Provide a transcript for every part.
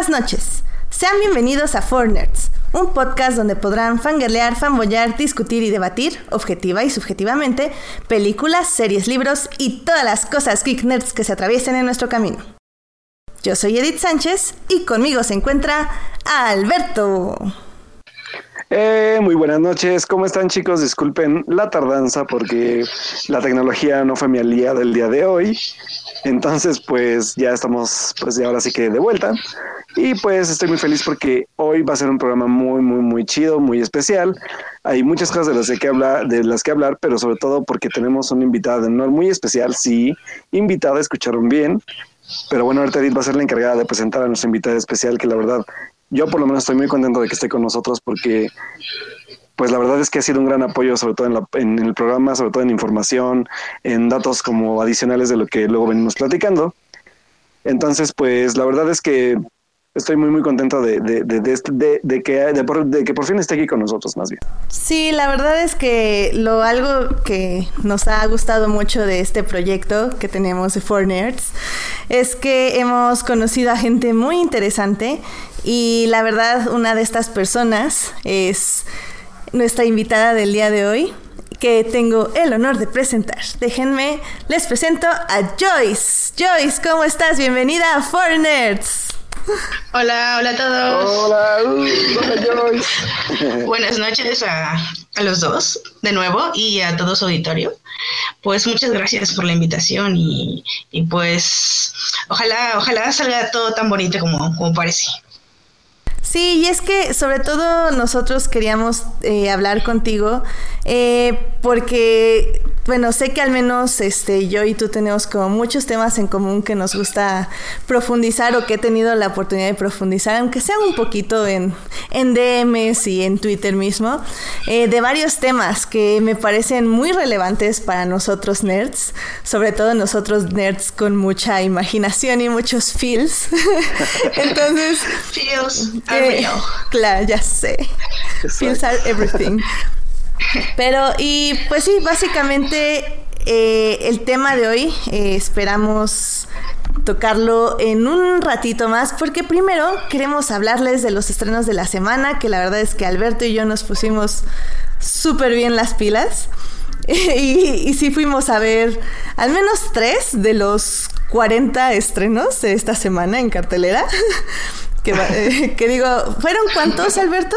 Buenas noches. Sean bienvenidos a Four Nerds, un podcast donde podrán fangirlear, fanboyar, discutir y debatir, objetiva y subjetivamente, películas, series, libros y todas las cosas geek nerds que se atraviesen en nuestro camino. Yo soy Edith Sánchez y conmigo se encuentra Alberto. Eh, muy buenas noches, ¿cómo están chicos? Disculpen la tardanza porque la tecnología no fue mi aliada el día de hoy. Entonces, pues ya estamos, pues ya ahora sí que de vuelta. Y pues estoy muy feliz porque hoy va a ser un programa muy, muy, muy chido, muy especial. Hay muchas cosas de las que hablar, de las que hablar, pero sobre todo porque tenemos una invitada de honor muy especial. Sí, invitada, escucharon bien. Pero bueno, ahorita Edith va a ser la encargada de presentar a nuestra invitada especial, que la verdad, yo por lo menos estoy muy contento de que esté con nosotros porque pues la verdad es que ha sido un gran apoyo, sobre todo en, la, en, el programa, sobre todo en información, en datos como adicionales de lo que luego venimos platicando. Entonces, pues la verdad es que estoy muy muy contento de, de, de, de que, por, de que por fin esté aquí con nosotros más bien. Sí, la verdad es que lo algo que nos ha gustado mucho de este proyecto que tenemos de Four Nerds es que hemos conocido a gente muy interesante y la verdad una de estas personas es nuestra invitada del día de hoy, que tengo el honor de presentar. Déjenme, les presento a Joyce. Joyce, ¿cómo estás? Bienvenida a Four Nerds. Hola, hola a todos. Hola, uh, hola Joyce. Buenas noches a, a, los dos de nuevo y a todo su auditorio. Pues muchas gracias por la invitación y, y pues ojalá, ojalá salga todo tan bonito como, como parece. Sí, y es que sobre todo nosotros queríamos eh, hablar contigo eh, porque, bueno, sé que al menos este, yo y tú tenemos como muchos temas en común que nos gusta profundizar o que he tenido la oportunidad de profundizar, aunque sea un poquito en, en DMs y en Twitter mismo, eh, de varios temas que me parecen muy relevantes para nosotros nerds, sobre todo nosotros nerds con mucha imaginación y muchos feels. Entonces... feels. Claro, ya sé. Feels are everything. Pero, y pues sí, básicamente eh, el tema de hoy eh, esperamos tocarlo en un ratito más porque primero queremos hablarles de los estrenos de la semana, que la verdad es que Alberto y yo nos pusimos súper bien las pilas. y, y sí fuimos a ver al menos tres de los 40 estrenos de esta semana en cartelera. Que, eh, que digo, ¿fueron cuántos, Alberto?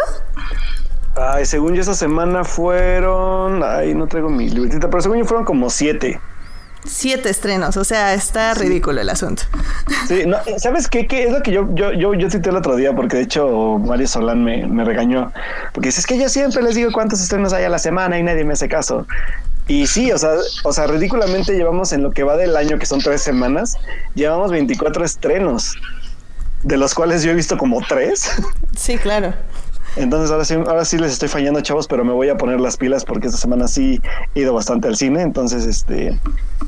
Ay, según yo esa semana fueron, ay, no traigo mi libretita, pero según yo fueron como siete. Siete estrenos, o sea, está sí. ridículo el asunto. Sí, no, ¿sabes qué? qué es lo que yo, yo, yo, yo cité el otro día? Porque de hecho Mario Solán me, me regañó. Porque dice, es que yo siempre les digo cuántos estrenos hay a la semana y nadie me hace caso. Y sí, o sea, o sea, ridículamente llevamos en lo que va del año, que son tres semanas, llevamos 24 estrenos, de los cuales yo he visto como tres. Sí, claro. Entonces ahora sí, ahora sí les estoy fallando, chavos, pero me voy a poner las pilas porque esta semana sí he ido bastante al cine. Entonces, este,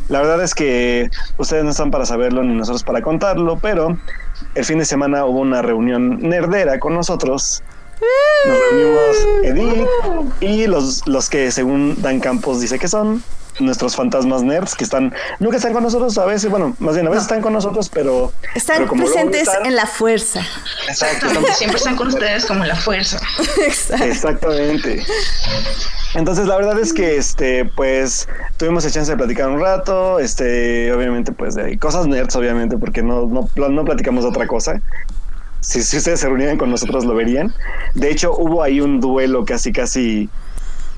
la verdad es que ustedes no están para saberlo ni nosotros para contarlo, pero el fin de semana hubo una reunión nerdera con nosotros. Nos reunimos Edith y los, los que según Dan Campos dice que son nuestros fantasmas nerds que están, nunca están con nosotros, a veces, bueno, más bien a veces no. están con nosotros, pero están pero presentes están, en la fuerza. Exacto, siempre están con ustedes como en la fuerza. Exacto. Exactamente. Entonces la verdad es que este pues tuvimos la chance de platicar un rato, este obviamente pues de cosas nerds obviamente porque no no, no platicamos de otra cosa. Si, si ustedes se reunían con nosotros lo verían. De hecho hubo ahí un duelo casi casi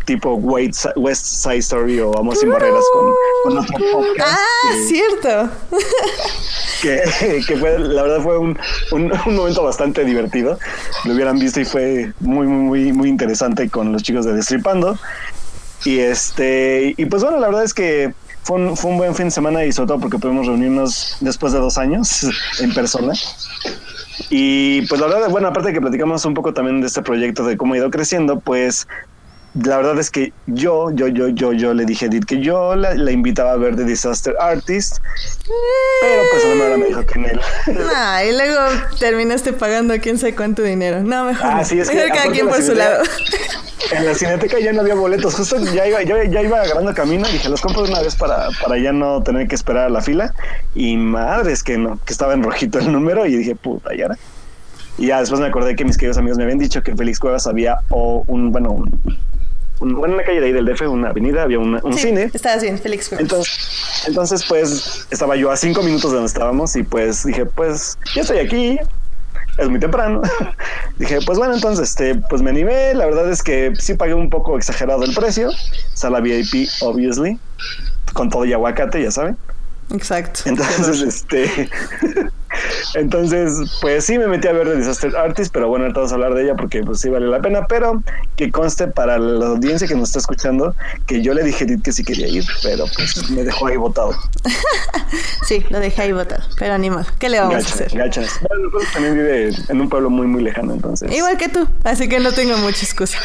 tipo West Side Story o Amor sin Barreras con, con otro podcast. Ah, que, cierto. Que, que, fue, la verdad fue un, un, un, momento bastante divertido. Lo hubieran visto y fue muy, muy, muy, muy interesante con los chicos de Destripando. Y este, y pues bueno, la verdad es que fue un, fue un buen fin de semana y sobre todo porque pudimos reunirnos después de dos años en persona. Y pues la verdad, bueno, aparte de que platicamos un poco también de este proyecto, de cómo ha ido creciendo, pues la verdad es que yo, yo, yo, yo, yo le dije a Edith que yo la, la invitaba a ver The Disaster Artist, pero pues a la mera me dijo que en él. Nah, y luego terminaste pagando quién sabe cuánto dinero. No, mejor. Ah, sí, es mejor que cada quien por su lado. En la cineteca ya no había boletos, justo ya iba, yo ya iba agarrando camino dije, los compro de una vez para, para ya no tener que esperar a la fila. Y madre, es que no, que estaba en rojito el número y dije, puta, ¿y ahora? Y ya después me acordé que mis queridos amigos me habían dicho que en Félix Cuevas había o un, bueno, un- bueno, en la calle de ahí del DF, una avenida, había una- un Sí, cine. Estabas bien, Félix. Entonces, entonces, pues, estaba yo a cinco minutos de donde estábamos y pues dije, pues, ya estoy aquí, es muy temprano. dije, pues bueno, entonces, este, pues me animé. La verdad es que sí pagué un poco exagerado el precio. Sala VIP, obviously, con todo y aguacate, ya saben. Exacto. Entonces, este, entonces, pues sí me metí a ver The Disaster Artist, pero bueno, ahorita vamos a hablar de ella porque pues sí vale la pena, pero que conste para la audiencia que nos está escuchando que yo le dije a Edith que sí quería ir, pero pues me dejó ahí botado. Sí, lo dejé ahí botado, pero animal. ¿Qué le vamos a hacer? gachas. Bueno, pues, también vive en un pueblo muy, muy lejano, entonces. Igual que tú, así que no tengo mucha excusa.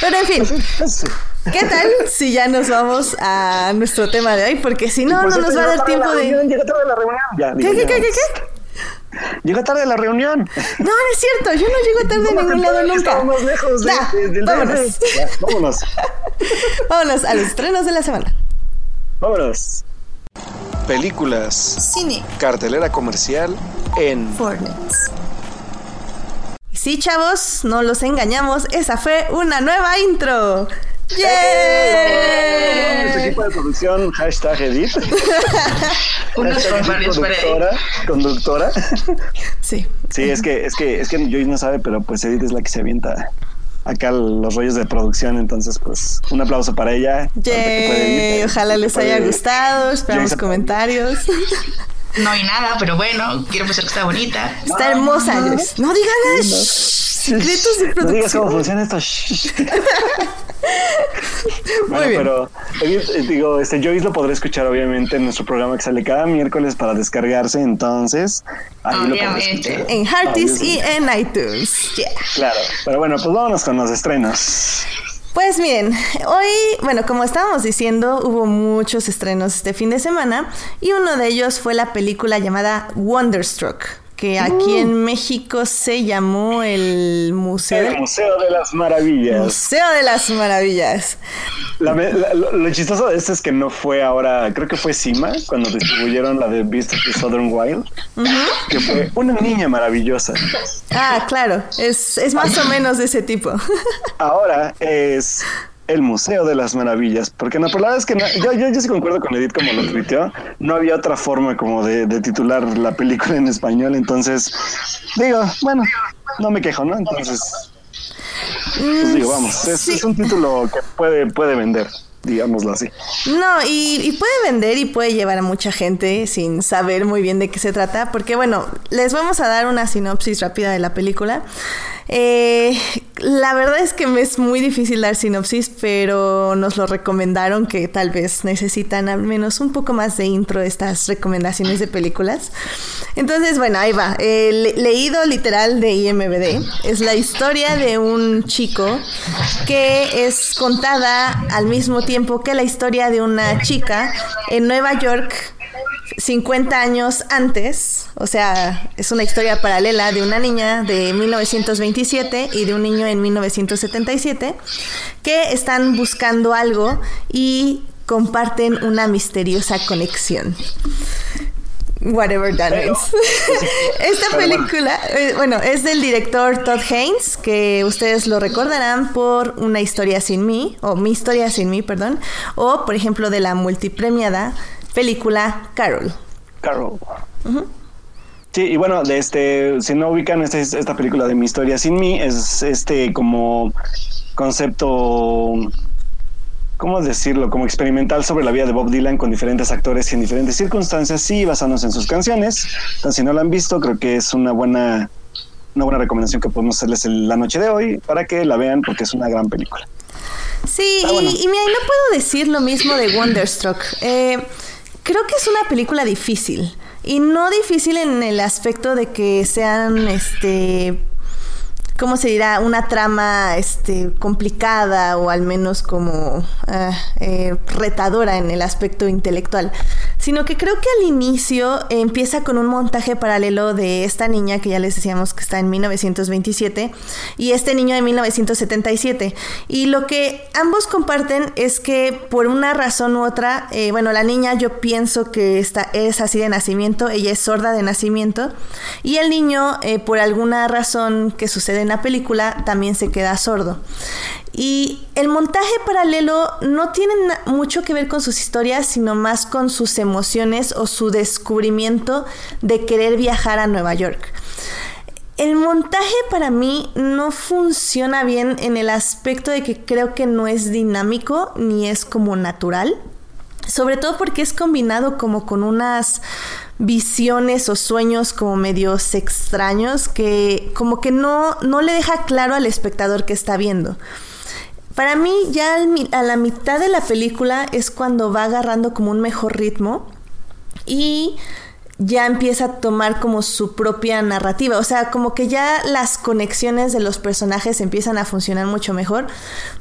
Pero en fin, Pues. ¿qué tal si ya nos vamos a nuestro tema de hoy? Porque si no, Por no cierto, nos va a dar tiempo de... reunión, ¿Qué, digo, qué, ya. qué, qué, qué? Llega tarde la reunión. No, no es cierto, yo no llego tarde a Vamos ningún a lado nunca. Estamos más lejos de- Ya, de- del vámonos. Ya, vámonos. Vámonos a los estrenos de la semana. Vámonos. Películas. Cine. Cartelera comercial en Fortnite. Sí, chavos, no los engañamos, esa fue una nueva intro. Nuestro ¡Yay! equipo de producción, hashtag Edith. Unos por ahí. conductora, conductora. Sí. Sí, es que, es que, es que Joyce no sabe, pero pues Edith es la que se avienta acá los rollos de producción, entonces pues un aplauso para ella. Yay, ojalá les haya gustado, esperamos comentarios. No hay nada, pero bueno, quiero pensar que está bonita. Está hermosa, Joyce. No digan nada. Shh, Secretos de No digas cómo funciona esto. shh. bueno, bien. pero eh, digo, este Joyce lo podrá escuchar obviamente en nuestro programa que sale cada miércoles para descargarse, entonces ahí Obviamente. En Hearties Obviously. y en iTunes. Yeah. Claro, pero bueno, pues vámonos con los estrenos. Pues bien, hoy, bueno, como estábamos diciendo, hubo muchos estrenos este fin de semana y uno de ellos fue la película llamada Wonderstruck, que aquí en México se llamó el Museo, El Museo de las Maravillas. Museo de las Maravillas. La me- la- lo, lo chistoso de esto es que no fue ahora, creo que fue Cima cuando distribuyeron la de Beast of the Southern Wild, que fue una niña maravillosa. Ah, claro, es, es más o menos de ese tipo. Ahora es el Museo de las Maravillas, porque no, pero la verdad es que no- yo, yo, yo sí concuerdo con Edith como lo tuiteó, no había otra forma como de, de titular la película en español, entonces digo, bueno, no me quejo, ¿no? Entonces, pues digo, vamos, es, Sí. es un título que puede, puede vender, digámoslo así. No, y, puede vender y puede llevar a mucha gente sin saber muy bien de qué se trata, porque bueno, les vamos a dar una sinopsis rápida de la película. Eh, la verdad es que me es muy difícil dar sinopsis, pero nos lo recomendaron que tal vez necesitan al menos un poco más de intro estas recomendaciones de películas. Entonces, bueno, ahí va. Eh, le- leído literal de IMBD. Es la historia de un chico que es contada al mismo tiempo que la historia de una chica en Nueva York 50 años antes, o sea, es una historia paralela de una niña de 1927 y de un niño en 1977 que están buscando algo y comparten una misteriosa conexión. Whatever that Pero- means. Esta bueno. película, eh, bueno, es del director Todd Haynes, que ustedes lo recordarán por Una historia sin mí, o Mi historia sin mí, perdón, o por ejemplo de la multipremiada película Carol. Carol. Sí, y bueno, de este, si no ubican esta, esta película de Mi historia sin mí, es este como concepto, ¿cómo decirlo? Como experimental sobre la vida de Bob Dylan con diferentes actores y en diferentes circunstancias y basándose en sus canciones. Entonces, si no la han visto, creo que es una buena, una buena recomendación que podemos hacerles en la noche de hoy para que la vean porque es una gran película. Sí, Ah, y, bueno. y mira, y no puedo decir lo mismo de Wonderstruck. Eh, creo que es una película difícil. Y no difícil en el aspecto de que sean, este, ¿cómo se dirá? Una trama, este, complicada o al menos como ah, eh, retadora en el aspecto intelectual. Sino que creo que al inicio empieza con un montaje paralelo de esta niña que ya les decíamos que está en 1927 y este niño de 1977. Y lo que ambos comparten es que por una razón u otra, eh, bueno, la niña yo pienso que está, es así de nacimiento, ella es sorda de nacimiento, y el niño eh, por alguna razón que sucede en la película también se queda sordo. Y el montaje paralelo no tiene mucho que ver con sus historias, sino más con sus emociones o su descubrimiento de querer viajar a Nueva York. El montaje para mí no funciona bien en el aspecto de que creo que no es dinámico ni es como natural. Sobre todo porque es combinado como con unas visiones o sueños como medios extraños que como que no, no le deja claro al espectador que está viendo. Para mí ya a la mitad de la película es cuando va agarrando como un mejor ritmo y ya empieza a tomar como su propia narrativa. O sea, como que ya las conexiones de los personajes empiezan a funcionar mucho mejor.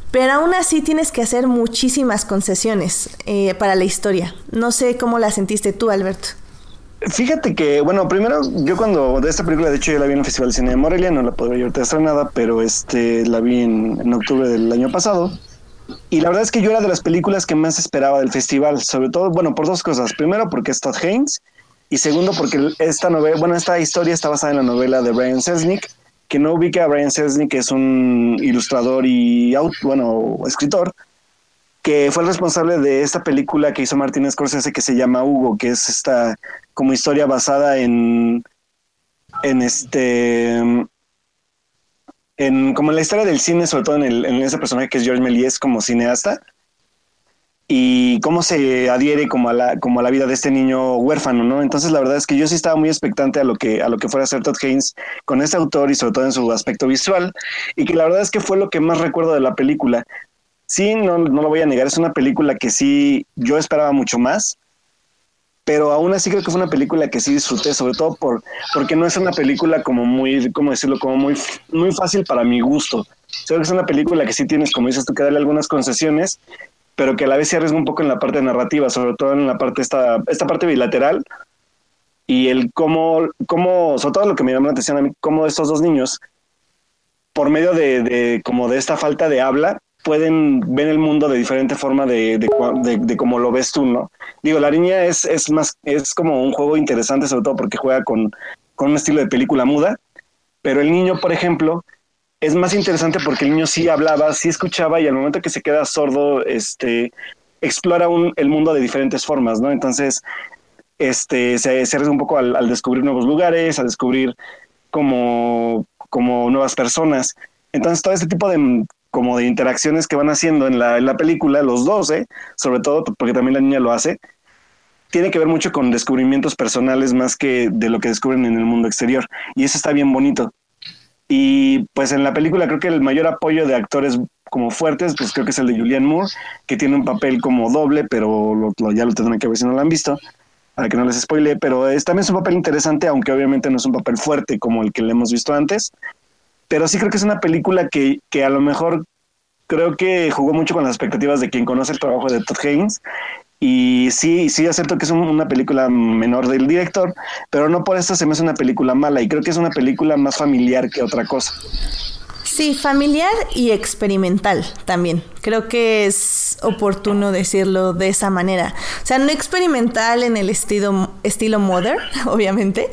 Pero aún así tienes que hacer muchísimas concesiones eh, para la historia. No sé cómo la sentiste tú, Alberto. Fíjate que, bueno, primero, yo cuando de esta película, de hecho, yo la vi en el Festival de Cine de Morelia, no la puedo ver ahorita estrenada, pero este la vi en, octubre del año pasado. Y la verdad es que yo era de las películas que más esperaba del festival, sobre todo, bueno, por dos cosas. Primero, porque es Todd Haynes, y segundo, porque esta novela, bueno, esta historia está basada en la novela de Brian Selznick, que no ubica a Brian Selznick, que es un ilustrador y, bueno, escritor, que fue el responsable de esta película que hizo Martin Scorsese que se llama Hugo, que es esta como historia basada en en este en como la historia del cine, sobre todo en, el, en ese personaje que es George Méliès como cineasta y cómo se adhiere como a la como a la vida de este niño huérfano, ¿no? Entonces la verdad es que yo sí estaba muy expectante a lo que a lo que fuera a hacer Todd Haynes con este autor y sobre todo en su aspecto visual y que la verdad es que fue lo que más recuerdo de la película sí, no, no lo voy a negar, es una película que sí, yo esperaba mucho más, pero aún así creo que fue una película que sí disfruté, sobre todo por, porque no es una película como muy, ¿cómo decirlo? Como muy, muy fácil para mi gusto. Creo que es una película que sí tienes, como dices tú, que darle algunas concesiones, pero que a la vez se arriesga un poco en la parte narrativa, sobre todo en la parte, esta, esta parte bilateral, y el cómo, cómo, sobre todo lo que me llamó la atención a mí, cómo estos dos niños, por medio de, de como de esta falta de habla, pueden ver el mundo de diferente forma de, de, de, como lo ves tú, ¿no? Digo, la niña es, es más, es como un juego interesante, sobre todo porque juega con, con un estilo de película muda, pero el niño, por ejemplo, es más interesante porque el niño sí hablaba, sí escuchaba y al momento que se queda sordo, este, explora un, el mundo de diferentes formas, ¿no? Entonces, este, se, se un poco al, al, descubrir nuevos lugares, a descubrir como, como nuevas personas. Entonces, todo este tipo de, como de interacciones que van haciendo en la, en la película, los dos, ¿eh? sobre todo porque también la niña lo hace, tiene que ver mucho con descubrimientos personales más que de lo que descubren en el mundo exterior. Y eso está bien bonito. Y pues en la película creo que el mayor apoyo de actores como fuertes, pues creo que es el de Julianne Moore, que tiene un papel como doble, pero lo, ya lo tendrán que ver si no lo han visto, para que no les spoile, pero es, también es un papel interesante, aunque obviamente no es un papel fuerte como el que le hemos visto antes pero sí creo que es una película que, que a lo mejor creo que jugó mucho con las expectativas de quien conoce el trabajo de Todd Haynes. Y sí, sí acepto que es una película menor del director, pero no por eso se me hace una película mala y creo que es una película más familiar que otra cosa. Sí, familiar y experimental también. Creo que es oportuno decirlo de esa manera. O sea, no experimental en el estilo, estilo modern, obviamente,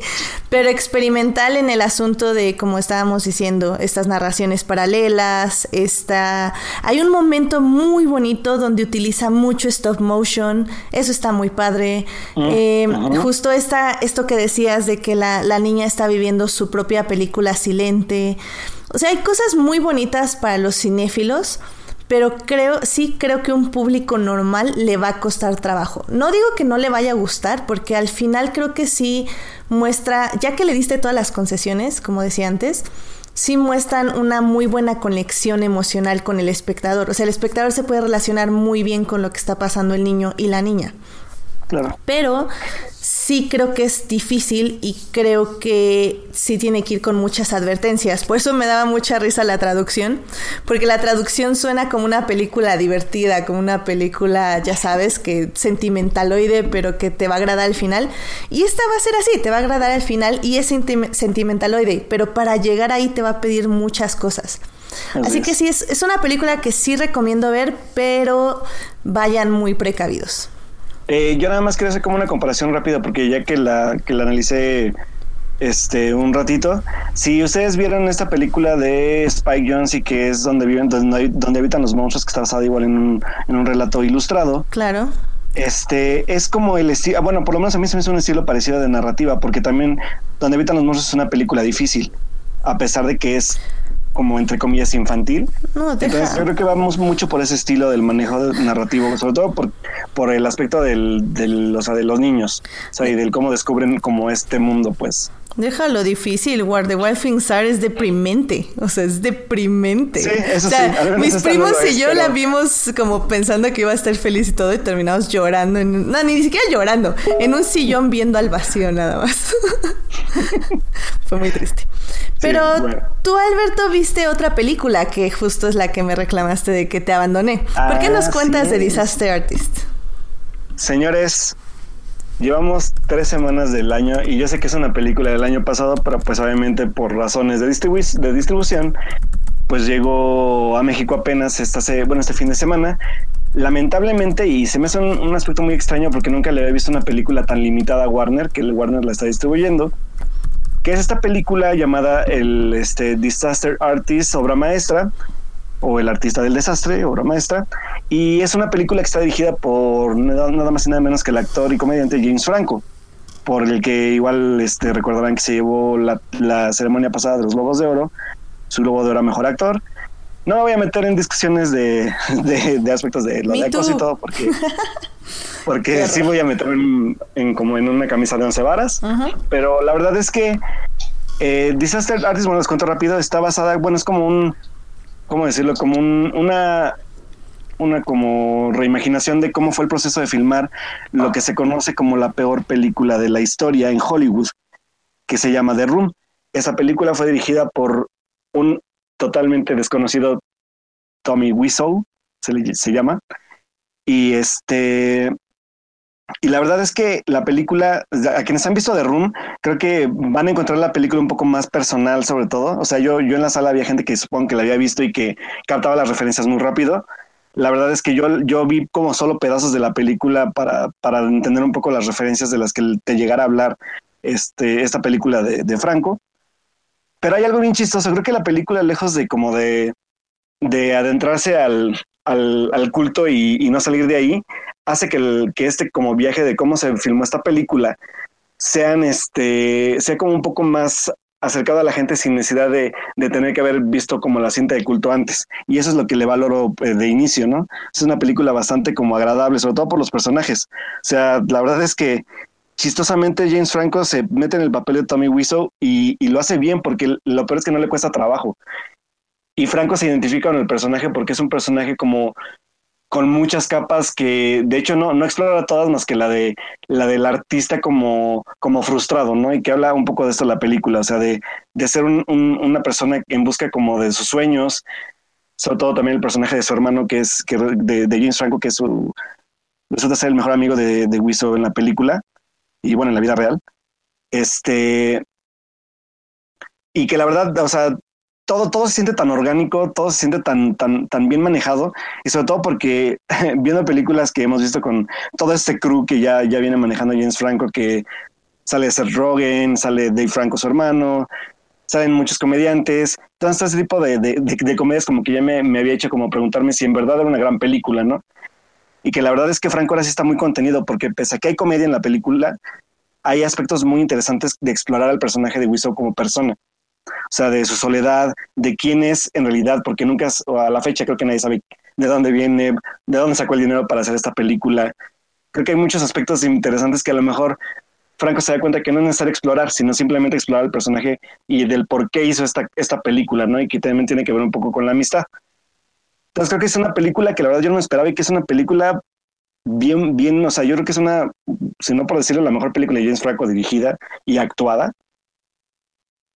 pero experimental en el asunto de, como estábamos diciendo, estas narraciones paralelas. Esta... Hay un momento muy bonito donde utiliza mucho stop motion. Eso está muy padre. Mm, eh, justo esta, esto que decías de que la, la niña está viviendo su propia película silente. O sea, hay cosas muy bonitas para los cinéfilos, pero creo, sí creo que un público normal le va a costar trabajo. No digo que no le vaya a gustar, porque al final creo que sí muestra, ya que le diste todas las concesiones, como decía antes, sí muestran una muy buena conexión emocional con el espectador. O sea, el espectador se puede relacionar muy bien con lo que está pasando el niño y la niña. Claro. Pero sí creo que es difícil y creo que sí tiene que ir con muchas advertencias. Por eso me daba mucha risa la traducción, porque la traducción suena como una película divertida, como una película, ya sabes, que sentimentaloide, pero que te va a agradar al final. Y esta va a ser así, te va a agradar al final y es sentimentaloide, pero para llegar ahí te va a pedir muchas cosas. Así, que sí, es, es una película que sí recomiendo ver, pero vayan muy precavidos. Eh, yo nada más quería hacer como una comparación rápida porque ya que la, que la analicé este un ratito, si ustedes vieron esta película de Spike Jones y que es donde viven, donde, donde habitan los monstruos, que está basada igual en un, en un relato ilustrado. Claro. Este es como el estilo, ah, bueno, por lo menos a mí se me hizo un estilo parecido de narrativa, porque también Donde habitan los monstruos es una película difícil, a pesar de que es como entre comillas infantil. No, Entonces yo creo que vamos mucho por ese estilo del manejo narrativo, sobre todo por, por el aspecto del, del, o sea, de los niños, o sea, y del cómo descubren como este mundo, pues. Déjalo difícil, War the Wild Things Are es deprimente, o sea, es deprimente. Sí, eso o sea, Mis primos y yo la vimos como pensando que iba a estar feliz y todo y terminamos llorando, en, no, ni siquiera llorando, en un sillón viendo al vacío nada más. Fue muy triste. Pero tú, Alberto, viste otra película que justo es la que me reclamaste de que te abandoné. ¿Por qué nos ah, cuentas de Disaster Artist? Señores, llevamos tres semanas del año y yo sé que es una película del año pasado, pero pues obviamente por razones de, distribución, pues llegó a México apenas esta bueno, este fin de semana. Lamentablemente, y se me hace un, aspecto muy extraño porque nunca le había visto una película tan limitada a Warner, que Warner la está distribuyendo que es esta película llamada el este, Disaster Artist, obra maestra, o El artista del desastre, obra maestra, y es una película que está dirigida por nada más y nada menos que el actor y comediante James Franco, por el que igual este, recordarán que se llevó la, ceremonia pasada de los Globos de Oro, su Globo de Oro a Mejor Actor. No me voy a meter en discusiones de, aspectos de los ecos y todo, porque porque sí voy a meter en, como en una camisa de once varas, pero la verdad es que eh, Disaster Artist, bueno, les cuento rápido, está basada, bueno, es como un, ¿cómo decirlo? Como un, una, una como reimaginación de cómo fue el proceso de filmar lo que se conoce como la peor película de la historia en Hollywood, que se llama The Room. Esa película fue dirigida por un totalmente desconocido Tommy Wiseau, se, se llama, y este y la verdad es que la película, a quienes han visto The Room, creo que van a encontrar la película un poco más personal, sobre todo. O sea, yo, yo en la sala había gente que supongo que la había visto y que captaba las referencias muy rápido. La verdad es que yo, yo vi como solo pedazos de la película para, para entender un poco las referencias de las que te llegara a hablar este, esta película de, de Franco. Pero hay algo bien chistoso. Creo que la película, lejos de como de, de adentrarse al, al, culto y, no salir de ahí, hace que, el, que este como viaje de cómo se filmó esta película sean este sea como un poco más acercado a la gente sin necesidad de, de, tener que haber visto como la cinta de culto antes. Y eso es lo que le valoro eh, de inicio, ¿no? Es una película bastante como agradable, sobre todo por los personajes. O sea, la verdad es que chistosamente James Franco se mete en el papel de Tommy Wiseau y, y lo hace bien porque lo peor es que no le cuesta trabajo. Y Franco se identifica con el personaje porque es un personaje como con muchas capas que de hecho no, no explora todas más que la de la del artista como, como frustrado, ¿no? Y que habla un poco de esto la película, o sea, de, de ser un, una persona en busca como de sus sueños, sobre todo también el personaje de su hermano que es que de, de James Franco, que es su, resulta ser el mejor amigo de, de Wiso en la película y bueno, en la vida real. Este, y que la verdad, o sea, todo, todo se siente tan orgánico, todo se siente tan, tan, tan bien manejado, y sobre todo porque viendo películas que hemos visto con todo este crew que ya, ya viene manejando James Franco, que sale Seth Rogen, sale Dave Franco, su hermano, salen muchos comediantes, todo ese tipo de, de, de, comedias como que ya me, me, había hecho como preguntarme si en verdad era una gran película, ¿no? Y que la verdad es que Franco ahora sí está muy contenido, porque pese a que hay comedia en la película, hay aspectos muy interesantes de explorar al personaje de Wiseau como persona o sea, de su soledad, de quién es en realidad, porque nunca, a la fecha creo que nadie sabe de dónde viene, de dónde sacó el dinero para hacer esta película. Creo que hay muchos aspectos interesantes que a lo mejor Franco se da cuenta que no es necesario explorar, sino simplemente explorar el personaje y del por qué hizo esta, esta película, ¿no? Y que también tiene que ver un poco con la amistad. Entonces creo que es una película que la verdad yo no esperaba y que es una película bien, bien, o sea, yo creo que es una, si no por decirlo, la mejor película de James Franco dirigida y actuada.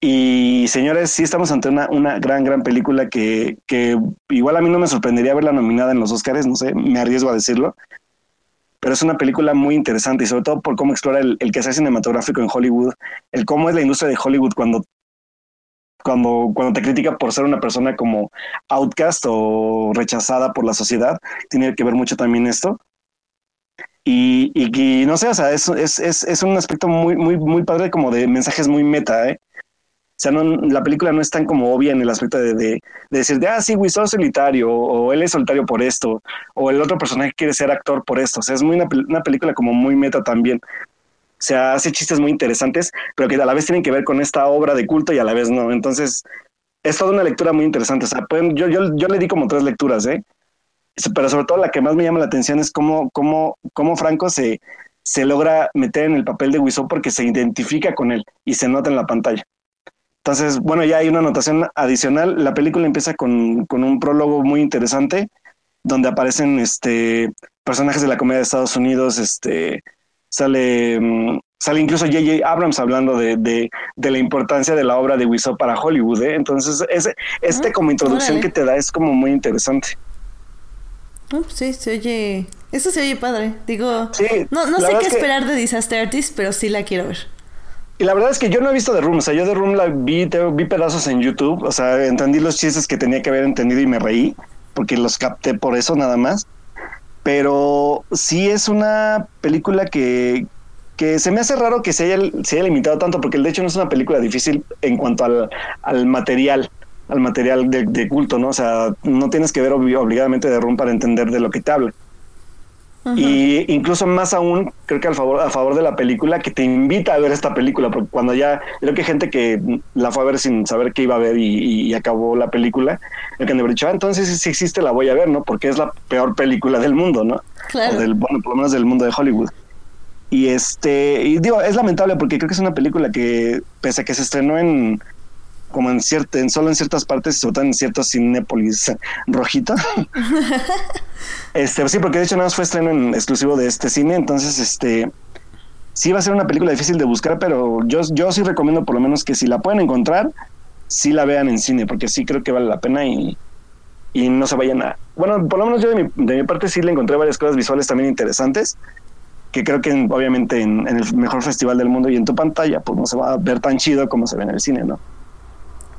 Y señores, sí estamos ante una, una gran, gran película que, que igual a mí no me sorprendería verla nominada en los Oscars, no sé, me arriesgo a decirlo, pero es una película muy interesante y sobre todo por cómo explora el, el quehacer cinematográfico en Hollywood, el cómo es la industria de Hollywood cuando, cuando, cuando te critica por ser una persona como outcast o rechazada por la sociedad, tiene que ver mucho también esto. Y, y, y no sé, o sea, es, es, es, es, un aspecto muy, muy, muy padre como de mensajes muy meta, ¿eh? O sea, no, la película no es tan como obvia en el aspecto de, de, de decir, de, ah, sí, Winston es solitario, o, él es solitario por esto, o el otro personaje quiere ser actor por esto. O sea, es muy una, película como muy meta también. O sea, hace chistes muy interesantes, pero que a la vez tienen que ver con esta obra de culto y a la vez no. Entonces, es toda una lectura muy interesante. O sea, pueden, yo, yo, yo le di como tres lecturas, ¿eh? Pero sobre todo la que más me llama la atención es cómo, cómo, cómo Franco se, se logra meter en el papel de Wiseau porque se identifica con él y se nota en la pantalla. Entonces, bueno, ya hay una anotación adicional. La película empieza con, con un prólogo muy interesante donde aparecen este, personajes de la comedia de Estados Unidos. Este, sale, um, sale incluso J.J. Abrams hablando de, de, de, la importancia de la obra de Wiseau para Hollywood. ¿eh? Entonces, ese, este ah, como introducción órale. que te da es como muy interesante. Oh, sí, se oye. Eso se oye padre. Digo, sí, no, no sé qué esperar que... de Disaster Artist, pero sí la quiero ver. Y la verdad es que yo no he visto The Room, o sea, yo The Room la vi, vi pedazos en YouTube, o sea, entendí los chistes que tenía que haber entendido y me reí, porque los capté por eso nada más. Pero sí es una película que, que se me hace raro que se haya, se haya limitado tanto, porque de hecho no es una película difícil en cuanto al, al material, al material de, de, culto, ¿no? O sea, no tienes que ver obligadamente The Room para entender de lo que te habla. Y incluso más aún, creo que al favor, a favor de la película, que te invita a ver esta película, porque cuando ya, creo que hay gente que la fue a ver sin saber qué iba a ver y, y acabó la película, el que han dicho, ah, entonces si existe la voy a ver, ¿no? Porque es la peor película del mundo, ¿no? Claro. O del, bueno, por lo menos del mundo de Hollywood. Y este, y digo, es lamentable porque creo que es una película que, pese a que se estrenó en, como en cierta, en solo en ciertas partes, sobre todo en ciertos Cinépolis rojito. este, sí, porque de hecho nada más fue estreno en exclusivo de este cine, entonces este sí va a ser una película difícil de buscar, pero yo, yo sí recomiendo por lo menos que si la pueden encontrar, sí la vean en cine, porque sí creo que vale la pena y, y no se vayan a. Bueno, por lo menos yo de mi, de mi parte sí le encontré varias cosas visuales también interesantes que creo que obviamente en, en, el mejor festival del mundo y en tu pantalla, pues no se va a ver tan chido como se ve en el cine, ¿no?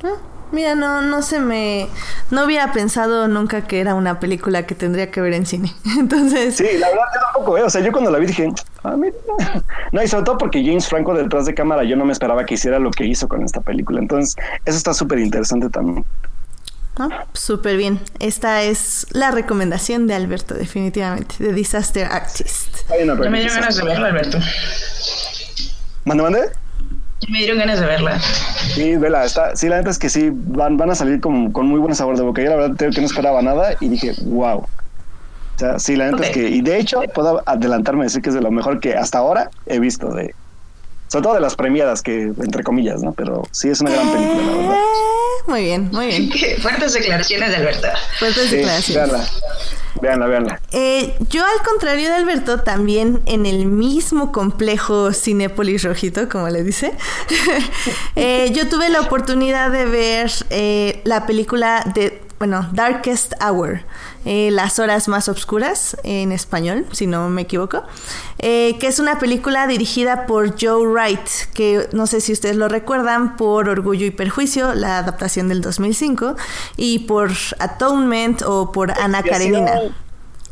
Ah, mira, no, no se me. No hubiera pensado nunca que era una película que tendría que ver en cine. Entonces. Sí, la verdad, yo tampoco, ¿eh? O sea, yo cuando la vi dije, ah, mira. No, y sobre todo porque James Franco detrás de cámara, yo no me esperaba que hiciera lo que hizo con esta película. Entonces, eso está súper interesante también. Ah, súper bien. Esta es la recomendación de Alberto, definitivamente, de Disaster Artist. No me dieron ganas de verla, Alberto. ¿Mande, mande? Me dieron ganas de verla. Sí, vela, está, sí, la neta es que sí, van, van a salir con, con muy buen sabor de boca. Yo la verdad creo que no esperaba nada y dije, wow. O sea, sí, la neta okay. es que, y de hecho, puedo adelantarme y decir que es de lo mejor que hasta ahora he visto de, sobre todo de las premiadas, que entre comillas, ¿no? Pero sí es una gran película, la verdad. Muy bien, muy bien. Fuertes declaraciones de Alberto. Fuertes sí, declaraciones. Veanla, veanla, veanla. Eh, yo, al contrario de Alberto, también en el mismo complejo Cinépolis Rojito, como le dice, eh, yo tuve la oportunidad de ver eh, la película de, bueno, Darkest Hour eh, Las Horas Más Obscuras, en español, si no me equivoco, eh, que es una película dirigida por Joe Wright, que no sé si ustedes lo recuerdan por Orgullo y Perjuicio, la adaptación del 2005, y por Atonement o por Ana Karenina.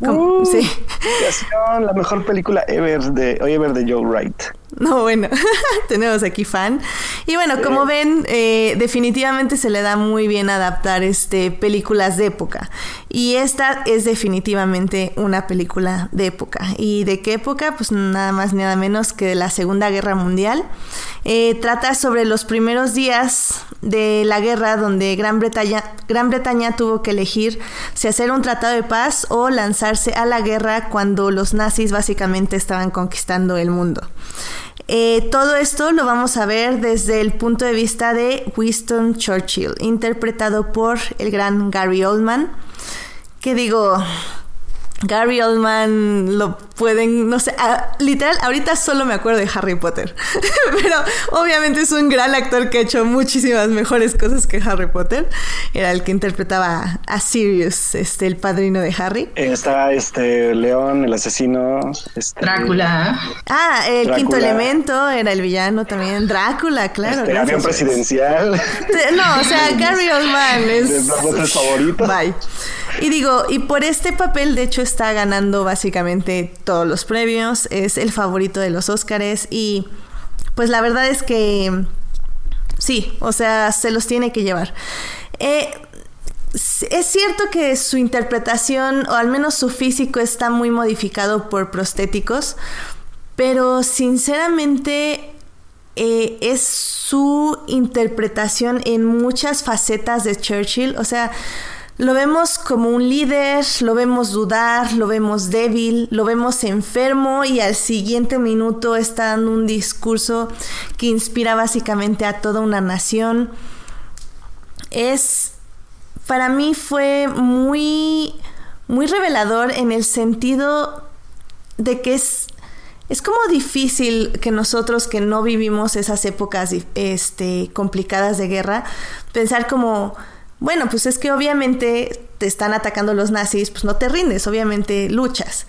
Uh, sí. La mejor película ever de, ever de Joe Wright. No, bueno, tenemos aquí fan. Y bueno, como ven, eh, definitivamente se le da muy bien adaptar este, películas de época. Y esta es definitivamente una película de época. ¿Y de qué época? Pues nada más ni nada menos que de la Segunda Guerra Mundial. Eh, trata sobre los primeros días de la guerra donde Gran Bretaña, Gran Bretaña tuvo que elegir si hacer un tratado de paz o lanzarse a la guerra cuando los nazis básicamente estaban conquistando el mundo. Eh, todo esto lo vamos a ver desde el punto de vista de Winston Churchill, interpretado por el gran Gary Oldman. Que digo, Gary Oldman lo pueden, no sé, literal, ahorita solo me acuerdo de Harry Potter, pero obviamente es un gran actor que ha hecho muchísimas mejores cosas que Harry Potter. Era el que interpretaba a Sirius, este, el padrino de Harry. Está este León, el asesino. Este, Drácula. Ah, el quinto elemento era el villano también. Drácula, claro. Este, avión presidencial. No, o sea, Gary Oldman es... ¿Es favorito? Bye. Y digo, y por este papel, de hecho, está ganando básicamente todos los premios. Es el favorito de los Óscares. Y pues la verdad es que sí, o sea, se los tiene que llevar. Eh, es cierto que su interpretación, o al menos su físico, está muy modificado por prostéticos, pero sinceramente eh, es su interpretación en muchas facetas de Churchill. O sea, lo vemos como un líder, lo vemos dudar, lo vemos débil, lo vemos enfermo y al siguiente minuto está dando un discurso que inspira básicamente a toda una nación. Es, para mí fue muy, muy revelador en el sentido de que es, es como difícil que nosotros que no vivimos esas épocas este, complicadas de guerra, pensar como bueno, pues es que obviamente te están atacando los nazis, pues no te rindes, obviamente luchas.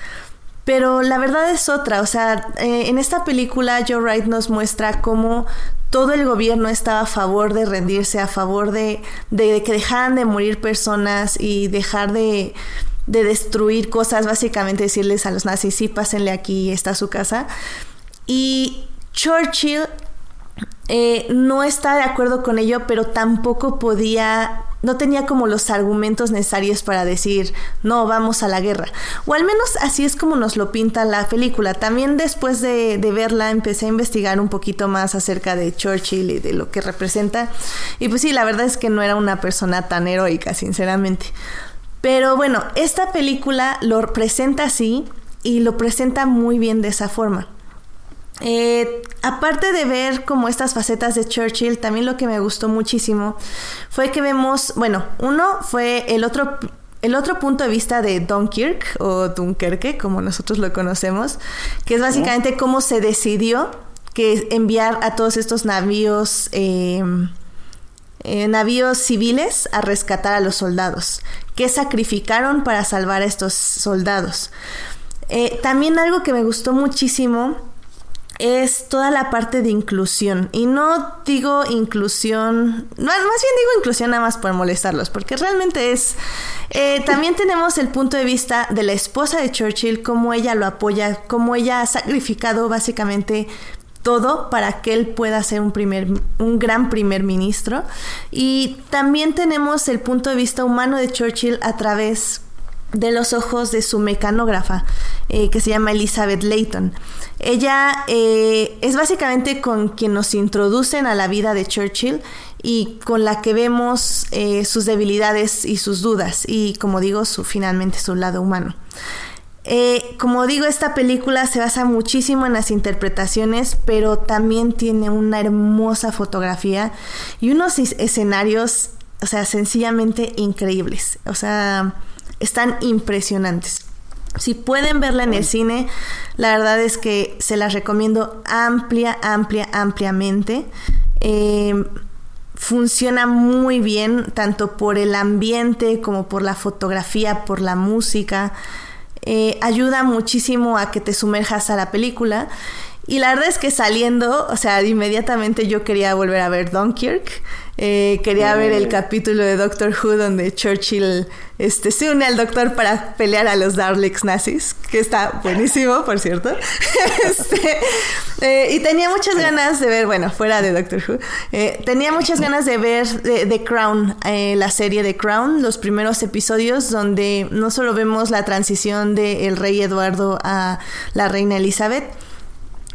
Pero la verdad es otra, o sea, eh, en esta película Joe Wright nos muestra cómo todo el gobierno estaba a favor de rendirse, a favor de, de, que dejaran de morir personas y dejar de, de, destruir cosas, básicamente decirles a los nazis, sí, pásenle aquí, está su casa. Y Churchill eh, no está de acuerdo con ello, pero tampoco podía no tenía como los argumentos necesarios para decir, no, vamos a la guerra. O al menos así es como nos lo pinta la película. También después de, verla empecé a investigar un poquito más acerca de Churchill y de lo que representa. Y pues sí, la verdad es que no era una persona tan heroica, sinceramente. Pero bueno, esta película lo presenta así y lo presenta muy bien de esa forma. Eh, aparte de ver como estas facetas de Churchill, también lo que me gustó muchísimo fue que vemos, bueno, uno fue el otro el otro punto de vista de Dunkirk o Dunkerque, como nosotros lo conocemos, que es básicamente cómo se decidió que enviar a todos estos navíos, em, eh, navíos civiles a rescatar a los soldados, que sacrificaron para salvar a estos soldados. Eh, también algo que me gustó muchísimo es toda la parte de inclusión. Y no digo inclusión, más bien digo inclusión nada más por molestarlos, porque realmente es... Eh, también tenemos el punto de vista de la esposa de Churchill, cómo ella lo apoya, cómo ella ha sacrificado básicamente todo para que él pueda ser un primer un gran primer ministro y también tenemos el punto de vista humano de Churchill a través de los ojos de su mecanógrafa, eh, que se llama Elizabeth Layton. Ella eh, es básicamente con quien nos introducen a la vida de Churchill y con la que vemos eh, sus debilidades y sus dudas y, como digo, su, finalmente su lado humano. como digo, esta película se basa muchísimo en las interpretaciones, pero también tiene una hermosa fotografía y unos escenarios, o sea, sencillamente increíbles. O sea, están impresionantes. Si pueden verla en el cine, la verdad es que se las recomiendo amplia, amplia, ampliamente. Eh, funciona muy bien, tanto por el ambiente como por la fotografía, por la música. Eh, ayuda muchísimo a que te sumerjas a la película. Y la verdad es que saliendo, o sea, inmediatamente yo quería volver a ver Dunkirk. Eh, quería ver el capítulo de Doctor Who donde Churchill este, se une al doctor para pelear a los Daleks nazis, que está buenísimo, por cierto. este, eh, y tenía muchas ganas de ver, bueno, fuera de Doctor Who, eh, tenía muchas ganas de ver The Crown, la serie de Crown, los primeros episodios donde no solo vemos la transición del rey Eduardo a la reina Elizabeth,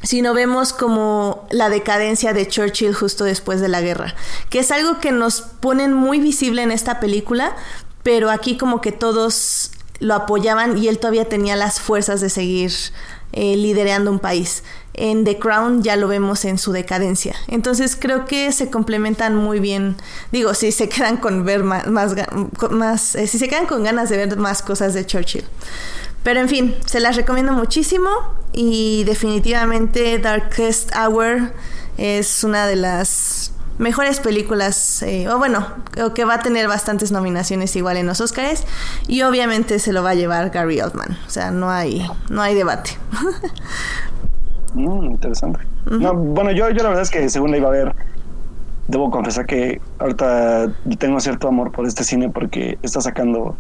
sino vemos como la decadencia de Churchill justo después de la guerra, que es algo que nos ponen muy visible en esta película, pero aquí como que todos lo apoyaban y él todavía tenía las fuerzas de seguir eh, liderando un país. en The Crown ya lo vemos en su decadencia. Entonces creo que se complementan muy bien. Digo, si se quedan con ver más, más, eh, si se quedan con ganas de ver más cosas de Churchill. Pero en fin, se las recomiendo muchísimo y definitivamente Darkest Hour es una de las mejores películas, eh, o bueno, que va a tener bastantes nominaciones igual en los Oscars y obviamente se lo va a llevar Gary Oldman, o sea, no hay, no hay debate. Mm, interesante. no, bueno, yo, yo la verdad es que según la iba a ver, debo confesar que ahorita tengo cierto amor por este cine porque está sacando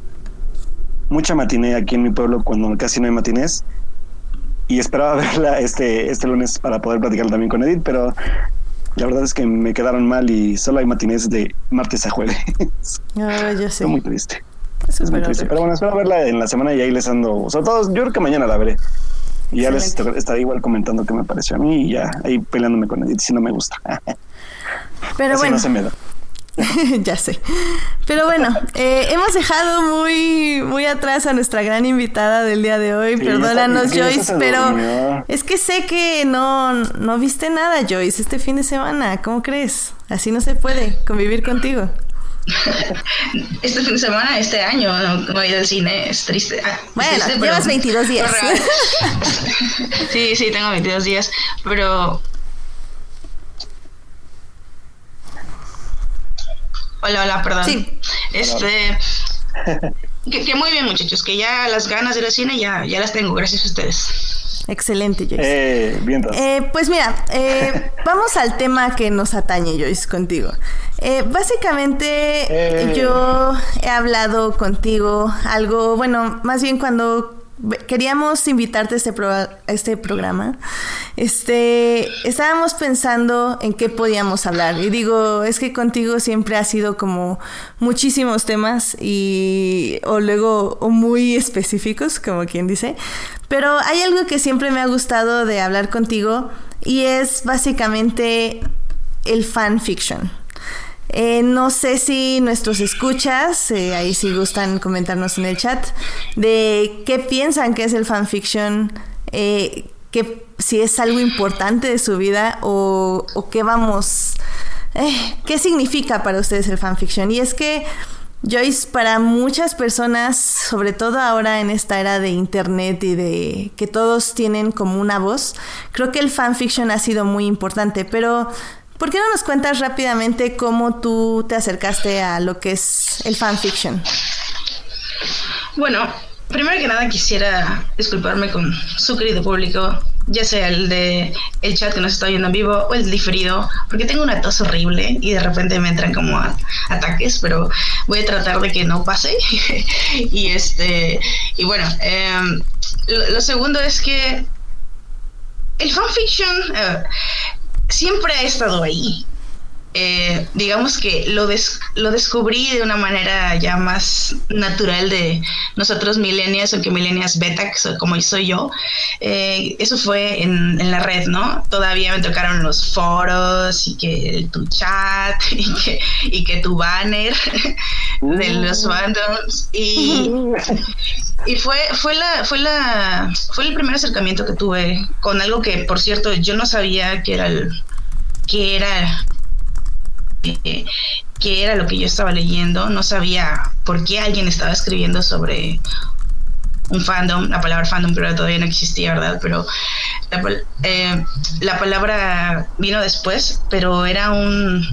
mucha matiné aquí en mi pueblo cuando casi no hay matinés y esperaba verla este, este lunes para poder platicar también con Edith, pero la verdad es que me quedaron mal y solo hay matinés de martes a jueves. Ah, yo sé. Estoy muy triste. Es, muy triste. Pero bueno, espero verla en la semana y ahí les ando. Sobre todo, yo creo que mañana la veré. Y ya les estaré igual comentando qué me pareció a mí y ya ahí peleándome con Edith si no me gusta. Pero bueno. No se me da. ya sé. Pero bueno, eh, hemos dejado muy, muy atrás a nuestra gran invitada del día de hoy. Perdónanos, Joyce, pero es que sé que no, no viste nada, Joyce, este fin de semana. ¿Cómo crees? Así no se puede convivir contigo. Este fin de semana, este año, no, he ido al cine, es triste. Ah, bueno, llevas 22 días. sí, sí, tengo 22 días, pero Hola, hola, perdón. Sí. Este. Que, muy bien, muchachos, que ya las ganas de la cine ya, ya las tengo, gracias a ustedes. Excelente, Joyce. Eh, bien. Eh, pues mira, eh, vamos al tema que nos atañe, Joyce, contigo. Eh, básicamente, yo he hablado contigo algo, bueno, más bien cuando queríamos invitarte a este, este programa. Este, estábamos pensando en qué podíamos hablar. Y digo, es que contigo siempre ha sido como muchísimos temas y o luego o muy específicos, como quien dice. Pero hay algo que siempre me ha gustado de hablar contigo y es básicamente el fan fiction. Eh, no sé si nuestros escuchas, eh, ahí si gustan comentarnos en el chat, de qué piensan que es el fanfiction, eh, que si es algo importante de su vida o, o qué vamos, qué significa para ustedes el fanfiction. Y es que Joyce, para muchas personas, sobre todo ahora en esta era de internet y de que todos tienen como una voz, creo que el fanfiction ha sido muy importante, pero ¿Por qué no nos cuentas rápidamente cómo tú te acercaste a lo que es el fanfiction? Bueno, primero que nada quisiera disculparme con su querido público, ya sea el de el chat que nos está viendo en vivo o el diferido, porque tengo una tos horrible y de repente me entran como ataques, pero voy a tratar de que no pase. y este y bueno, em, lo, segundo es que el fanfiction eh, siempre ha estado ahí. Eh, digamos que lo, lo descubrí de una manera ya más natural de nosotros millennials o que millennials beta, como soy yo. Eh, eso fue en, en, la red, ¿no? Todavía me tocaron los foros y que tu chat y que, y que tu banner de los fandoms y, y fue, fue la, fue la, fue el primer acercamiento que tuve con algo que, por cierto, yo no sabía que era el, que era qué era lo que yo estaba leyendo, no sabía por qué alguien estaba escribiendo sobre un fandom, la palabra fandom pero todavía no existía, ¿verdad? Pero la, eh, la palabra vino después, pero era un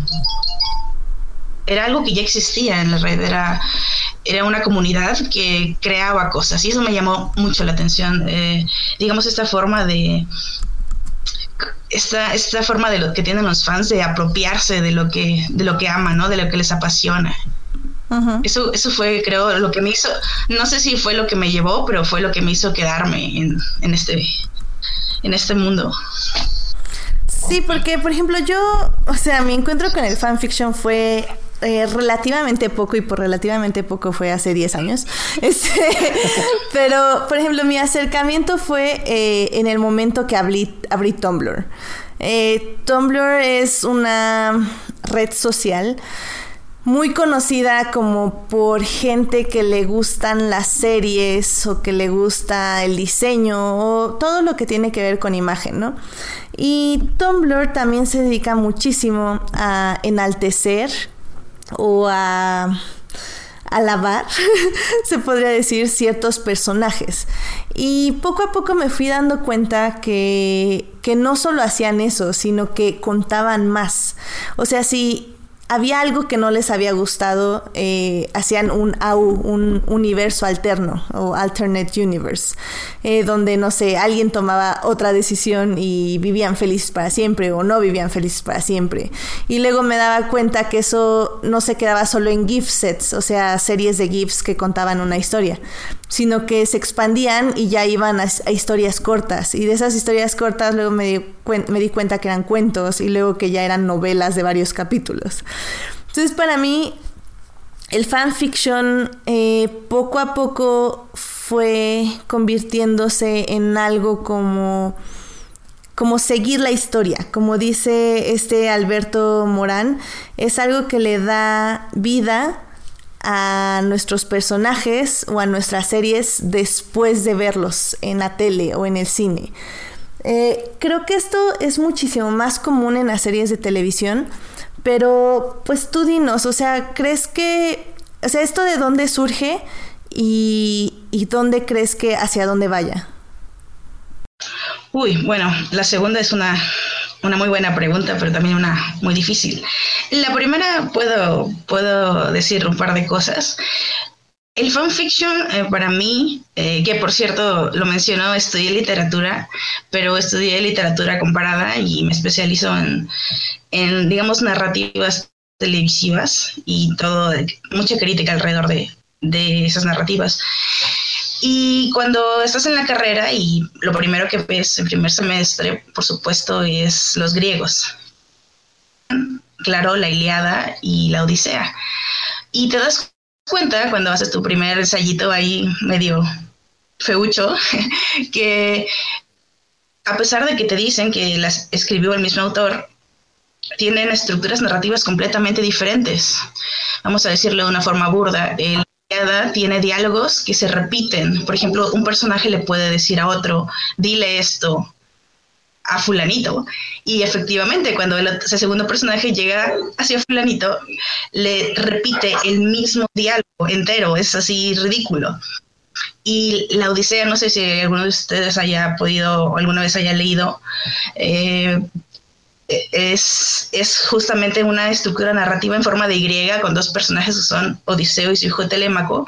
era algo que ya existía en la red, era, era una comunidad que creaba cosas y eso me llamó mucho la atención, eh, digamos esta forma de, esta, esta forma de lo que tienen los fans de apropiarse de lo que, de lo que aman, ¿no? De lo que les apasiona. Eso, eso fue, creo, lo que me hizo, no sé si fue lo que me llevó, pero fue lo que me hizo quedarme en, en este, en este mundo. Sí, porque, por ejemplo, yo, o sea, mi encuentro con el fanfiction fue eh, relativamente poco, y por relativamente poco fue hace 10 años. Este, pero, por ejemplo, mi acercamiento fue eh, en el momento que abrí, Tumblr. Eh, Tumblr es una red social muy conocida como por gente que le gustan las series o que le gusta el diseño o todo lo que tiene que ver con imagen, ¿no? Y Tumblr también se dedica muchísimo a enaltecer o a alabar, se podría decir, ciertos personajes. Y poco a poco me fui dando cuenta que, que no solo hacían eso, sino que contaban más. O sea, si había algo que no les había gustado, eh, hacían un AU, un universo alterno o alternate universe, eh, donde, no sé, alguien tomaba otra decisión y vivían felices para siempre o no vivían felices para siempre. Y luego me daba cuenta que eso no se quedaba solo en GIF sets, o sea, series de GIFs que contaban una historia, sino que se expandían y ya iban a, historias cortas. Y de esas historias cortas luego me di, me di cuenta que eran cuentos y luego que ya eran novelas de varios capítulos. Entonces para mí el fanfiction eh, poco a poco fue convirtiéndose en algo como como seguir la historia, como dice este Alberto Morán, es algo que le da vida a nuestros personajes o a nuestras series después de verlos en la tele o en el cine. Eh, creo que esto es muchísimo más común en las series de televisión, pero pues tú dinos, o sea, ¿crees que, o sea, esto de dónde surge y, y dónde crees que hacia dónde vaya? Uy, bueno, la segunda es una, una muy buena pregunta, pero también una muy difícil. La primera puedo, puedo decir un par de cosas. El fanfiction eh, para mí, eh, que por cierto lo mencionó, estudié literatura, pero estudié literatura comparada y me especializo en, en digamos, narrativas televisivas y todo, mucha crítica alrededor de, de esas narrativas. Y cuando estás en la carrera y lo primero que ves en primer semestre, por supuesto, es los griegos. Claro, la Iliada y la Odisea. Y te das cuenta cuando haces tu primer ensayito ahí medio feucho, que a pesar de que te dicen que las escribió el mismo autor, tienen estructuras narrativas completamente diferentes. Vamos a decirlo de una forma burda. El tiene diálogos que se repiten. Por ejemplo, un personaje le puede decir a otro, dile esto, a fulanito. Y efectivamente, cuando el, segundo personaje llega hacia fulanito, le repite el mismo diálogo entero. Es así ridículo. Y la Odisea, no sé si alguno de ustedes haya podido alguna vez haya leído, eh, es, es, justamente una estructura narrativa en forma de Y con dos personajes que son Odiseo y su hijo Telémaco.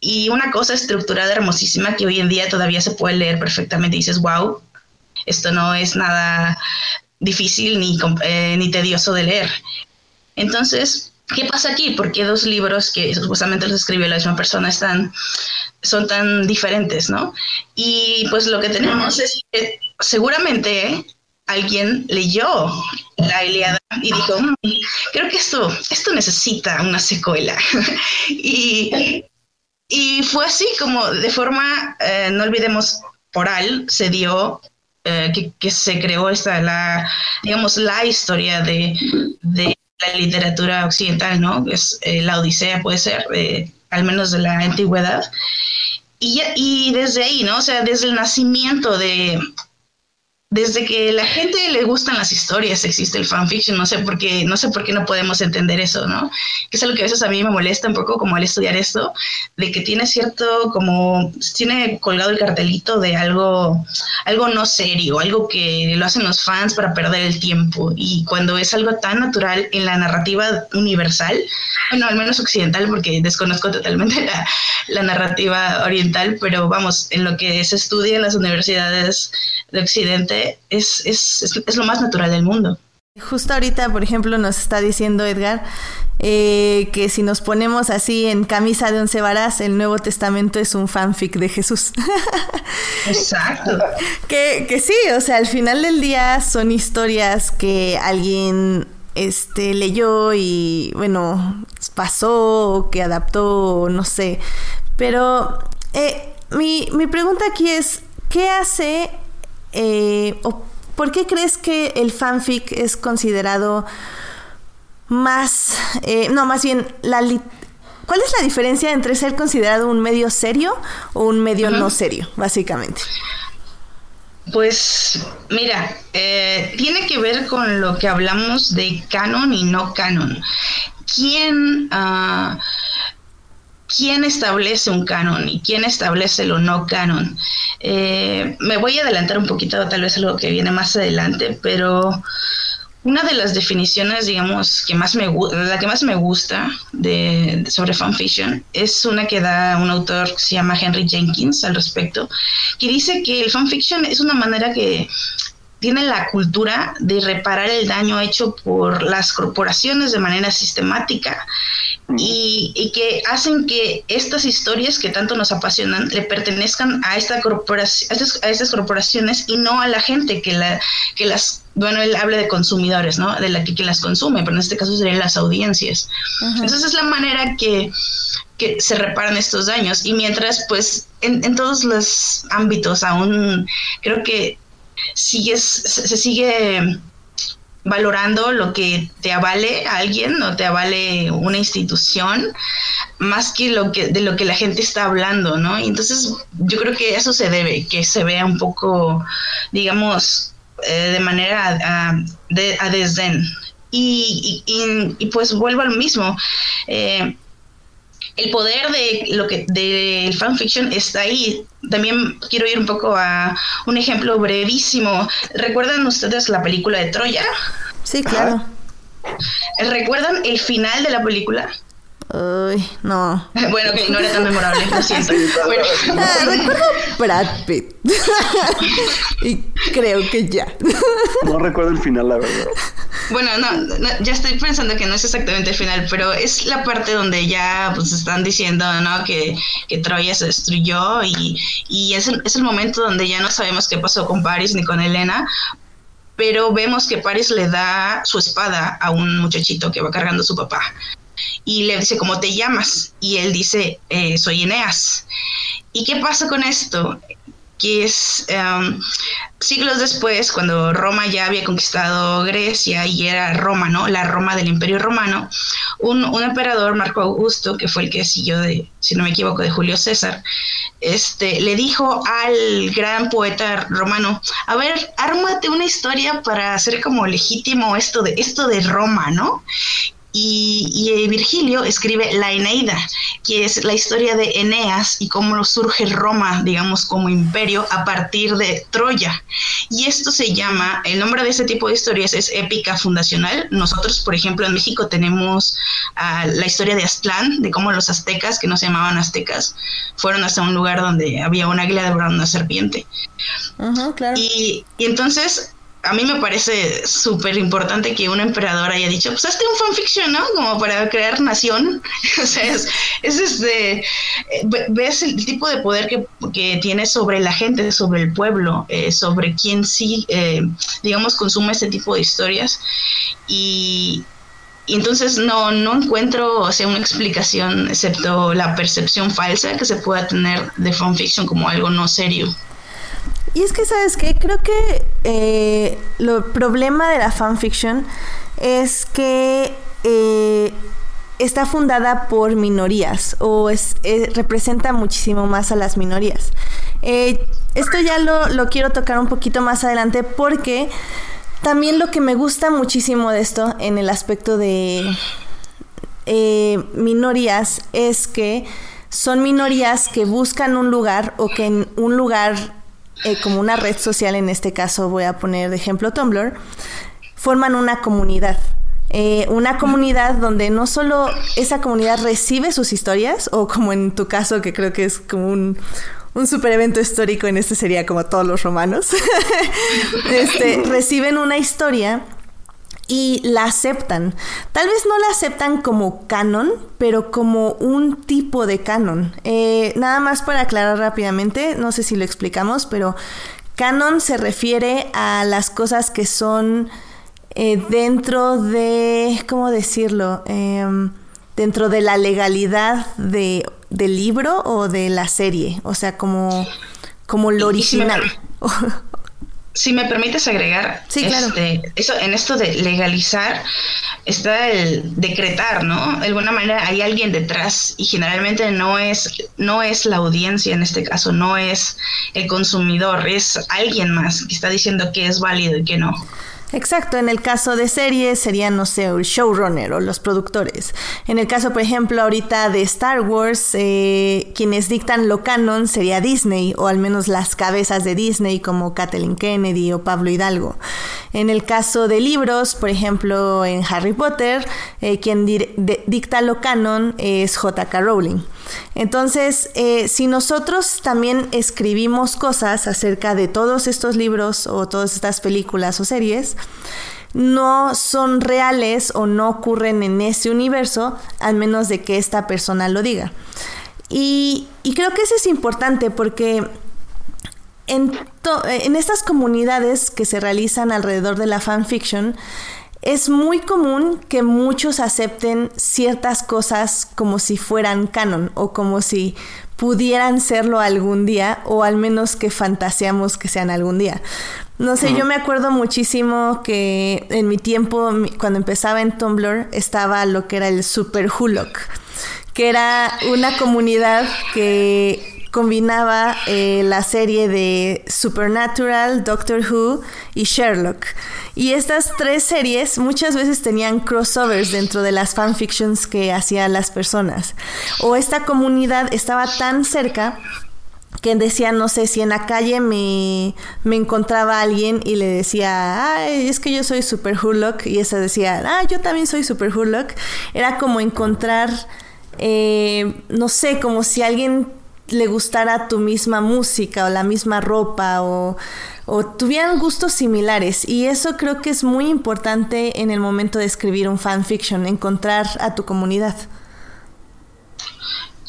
Y una cosa estructurada hermosísima que hoy en día todavía se puede leer perfectamente. Dices, wow, esto no es nada difícil ni, eh, ni tedioso de leer. Entonces, ¿qué pasa aquí? ¿Por qué dos libros que supuestamente los escribió la misma persona están, son tan diferentes, no? Y pues lo que tenemos es que seguramente alguien leyó la Iliada y dijo, mm, creo que esto, esto necesita una secuela. y, y, fue así como de forma, eh, no olvidemos, oral, se dio eh, que, se creó esta, la, digamos, la historia de, de la literatura occidental, ¿no? Es eh, la Odisea, puede ser, al menos de la antigüedad. Y, y desde ahí, ¿no? O sea, desde el nacimiento de, desde que la gente le gustan las historias existe el fanfiction, no sé por qué, no sé por qué no podemos entender eso, ¿no? Que es algo que a veces a mí me molesta un poco como al estudiar esto, de que tiene cierto como tiene colgado el cartelito de algo algo no serio, algo que lo hacen los fans para perder el tiempo y cuando es algo tan natural en la narrativa universal, bueno, al menos occidental porque desconozco totalmente la, la narrativa oriental, pero vamos, en lo que se estudia en las universidades de Occidente es, es, lo más natural del mundo. Justo ahorita, por ejemplo, nos está diciendo Edgar eh, que si nos ponemos así en camisa de once varas, el Nuevo Testamento es un fanfic de Jesús. Exacto. que, que sí, o sea, al final del día son historias que alguien este leyó y bueno pasó o que adaptó no sé pero eh, mi, mi pregunta aquí es qué hace eh, ¿Por qué crees que el fanfic es considerado más, eh, no, más bien, la ¿cuál es la diferencia entre ser considerado un medio serio o un medio no serio, básicamente? Pues mira, eh, tiene que ver con lo que hablamos de canon y no canon. ¿Quién, uh, ¿quién establece un canon y quién establece lo no canon? Eh, me voy a adelantar un poquito, tal vez algo que viene más adelante, pero una de las definiciones, digamos, que más me la que más me gusta de, sobre fanfiction es una que da un autor que se llama Henry Jenkins al respecto, que dice que el fanfiction es una manera que tiene la cultura de reparar el daño hecho por las corporaciones de manera sistemática y, que hacen que estas historias que tanto nos apasionan le pertenezcan a, esta corporación, a, estas, corporaciones y no a la gente que, la, que las, bueno, él habla de consumidores, ¿no? De la que, que las consume, pero en este caso serían las audiencias. Entonces es la manera que, que se reparan estos daños y mientras pues en, en todos los ámbitos aún creo que sigues, se sigue valorando lo que te avale alguien o te avale una institución más que lo que de lo que la gente está hablando, ¿no? Y entonces yo creo que eso se debe, que se vea un poco, digamos, eh, de manera a, de, desdén. Y, y, pues vuelvo al mismo. Eh, el poder de lo que del fanfiction está ahí. También quiero ir un poco a un ejemplo brevísimo. ¿Recuerdan ustedes la película de Troya? Sí, claro. ¿Recuerdan el final de la película? Uy, no. bueno, que no era tan memorable, lo siento. bueno. Ah, recuerdo Brad Pitt. y creo que ya. no recuerdo el final, la verdad. Bueno, no, ya estoy pensando que no es exactamente el final, pero es la parte donde ya pues están diciendo, ¿no? Que, que Troya se destruyó y, y es, el, es el momento donde ya no sabemos qué pasó con Paris ni con Elena, pero vemos que Paris le da su espada a un muchachito que va cargando a su papá y le dice, ¿cómo te llamas? Y él dice, eh, soy Eneas. ¿Y qué pasa con esto? Que es em, siglos después, cuando Roma ya había conquistado Grecia y era Roma, ¿no? La Roma del Imperio Romano, un, un emperador, Marco Augusto, que fue el que siguió de, si no me equivoco, de Julio César, este, le dijo al gran poeta romano, a ver, ármate una historia para hacer como legítimo esto de, esto de Roma, ¿no? Y, Virgilio escribe la Eneida, que es la historia de Eneas y cómo surge Roma, digamos, como imperio a partir de Troya. Y esto se llama, el nombre de este tipo de historias es épica fundacional. Nosotros, por ejemplo, en México tenemos ah, la historia de Aztlán, de cómo los aztecas, que no se llamaban aztecas, fueron hasta un lugar donde había una águila devorando una serpiente. y, y entonces a mí me parece súper importante que un emperador haya dicho, pues hazte un fanfiction, ¿no? Como para crear nación. o sea, es, este, eh, ves el tipo de poder que, que, tiene sobre la gente, sobre el pueblo, eh, sobre quien sí, eh, digamos, consume este tipo de historias. Y, y entonces no, no encuentro o sea, una explicación excepto la percepción falsa que se pueda tener de fanfiction como algo no serio. Y es que, ¿sabes qué? Creo que eh, el problema de la fanfiction es que eh, está fundada por minorías o eh, representa muchísimo más a las minorías. esto ya lo, lo quiero tocar un poquito más adelante porque también lo que me gusta muchísimo de esto en el aspecto de minorías es que son minorías que buscan un lugar o que en un lugar eh, como una red social, en este caso voy a poner de ejemplo Tumblr, forman una comunidad. Eh, una comunidad donde no solo esa comunidad recibe sus historias, o como en tu caso, que creo que es como un, un super evento histórico, en este sería como todos los romanos, este, reciben una historia y la aceptan. Tal vez no la aceptan como canon, pero como un tipo de canon. Eh, nada más para aclarar rápidamente, no sé si lo explicamos, pero canon se refiere a las cosas que son eh, dentro de, ¿cómo decirlo? Em, dentro de la legalidad de, del libro o de la serie, o sea, como, como lo original. si me permites agregar, este, eso, en esto de legalizar, está el decretar, ¿no? De alguna manera hay alguien detrás y generalmente no es, no es la audiencia en este caso, no es el consumidor, es alguien más que está diciendo que es válido y que no. Exacto, en el caso de series sería, no sé, el showrunner o los productores. En el caso, por ejemplo, ahorita de Star Wars, eh, quienes dictan lo canon sería Disney, o al menos las cabezas de Disney como Kathleen Kennedy o Pablo Hidalgo. En el caso de libros, por ejemplo, en Harry Potter, eh, quien dicta lo canon es J.K. Rowling. Entonces, eh, si nosotros también escribimos cosas acerca de todos estos libros o todas estas películas o series, no son reales o no ocurren en ese universo, al menos de que esta persona lo diga. Y, creo que eso es importante porque en, en estas comunidades que se realizan alrededor de la fanfiction, es muy común que muchos acepten ciertas cosas como si fueran canon o como si pudieran serlo algún día o al menos que fantaseamos que sean algún día. No sé, yo me acuerdo muchísimo que en mi tiempo, cuando empezaba en Tumblr, estaba lo que era el Super Hulok, que era una comunidad que combinaba eh, la serie de Supernatural, Doctor Who y Sherlock. Y estas tres series muchas veces tenían crossovers dentro de las fanfictions que hacían las personas. O esta comunidad estaba tan cerca que decía, no sé, si en la calle me, me encontraba alguien y le decía, ay, es que yo soy Super Hurlock, y esa decía, ah, yo también soy Super Hurlock, era como encontrar, eh, no sé, como si alguien le gustara tu misma música o la misma ropa o, o tuvieran gustos similares. Y eso creo que es muy importante en el momento de escribir un fanfiction, encontrar a tu comunidad.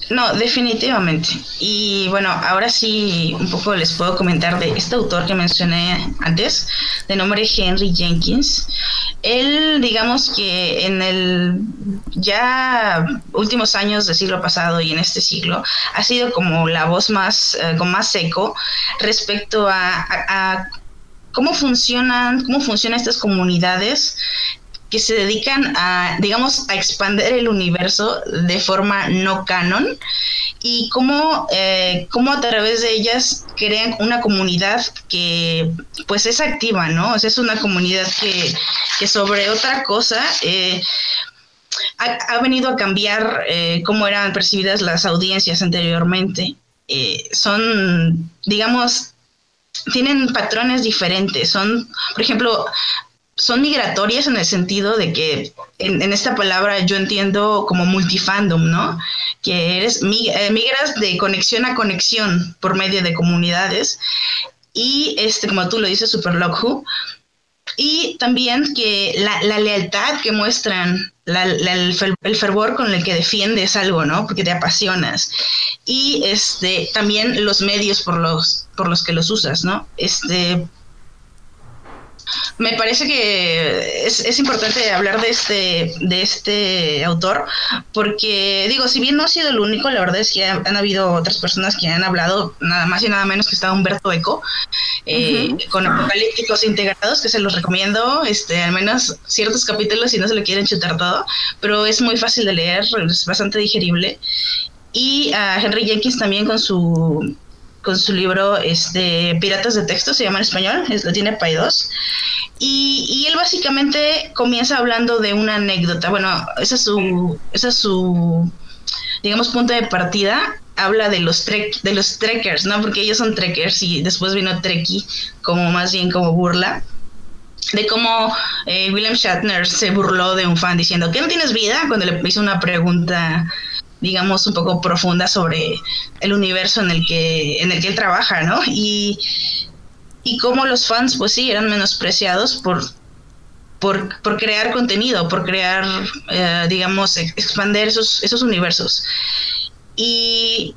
No, definitivamente. Y bueno, ahora sí un poco les puedo comentar de este autor que mencioné antes, de nombre Henry Jenkins. Él, digamos que en el ya últimos años del siglo pasado y en este siglo, ha sido como la voz más, eh, con más seco respecto a, a cómo funcionan, cómo funcionan estas comunidades que se dedican a, digamos, a expandir el universo de forma no canon y cómo, eh, cómo a través de ellas crean una comunidad que pues es activa, ¿no? O sea, es una comunidad que, que sobre otra cosa eh, ha, venido a cambiar eh, cómo eran percibidas las audiencias anteriormente. son, digamos, tienen patrones diferentes. Son, por ejemplo, son migratorias en el sentido de que en, esta palabra yo entiendo como multifandom, ¿no? Que eres eh, migras de conexión a conexión por medio de comunidades y este como tú lo dices Super Who y también que la, lealtad que muestran el, fervor con el que defiendes algo, ¿no? Porque te apasionas. Y este, también los medios por los, por los que los usas, ¿no? Este, me parece que es, importante hablar de este, de este autor, porque digo, si bien no ha sido el único, la verdad es que han, habido otras personas que han hablado, nada más y nada menos que está Humberto Eco, eh, con apocalípticos integrados, que se los recomiendo, este, al menos ciertos capítulos si no se lo quieren chutar todo, pero es muy fácil de leer, es bastante digerible. Y a Henry Jenkins también con su con su libro este, Piratas de Texto, se llama en español, lo tiene Pay 2. Y, él básicamente comienza hablando de una anécdota. Bueno, esa es su, esa es su digamos, punto de partida. Habla de los trek, de los trekkers, ¿no? Porque ellos son trekkers y después vino Trekkie como más bien como burla de cómo eh, William Shatner se burló de un fan diciendo que no tienes vida cuando le hizo una pregunta digamos, un poco profunda sobre el universo en el que, en el que él trabaja, ¿no? Y, y cómo los fans, pues sí, eran menospreciados por, por, por crear contenido, por crear, eh, digamos, expander esos, esos universos. Y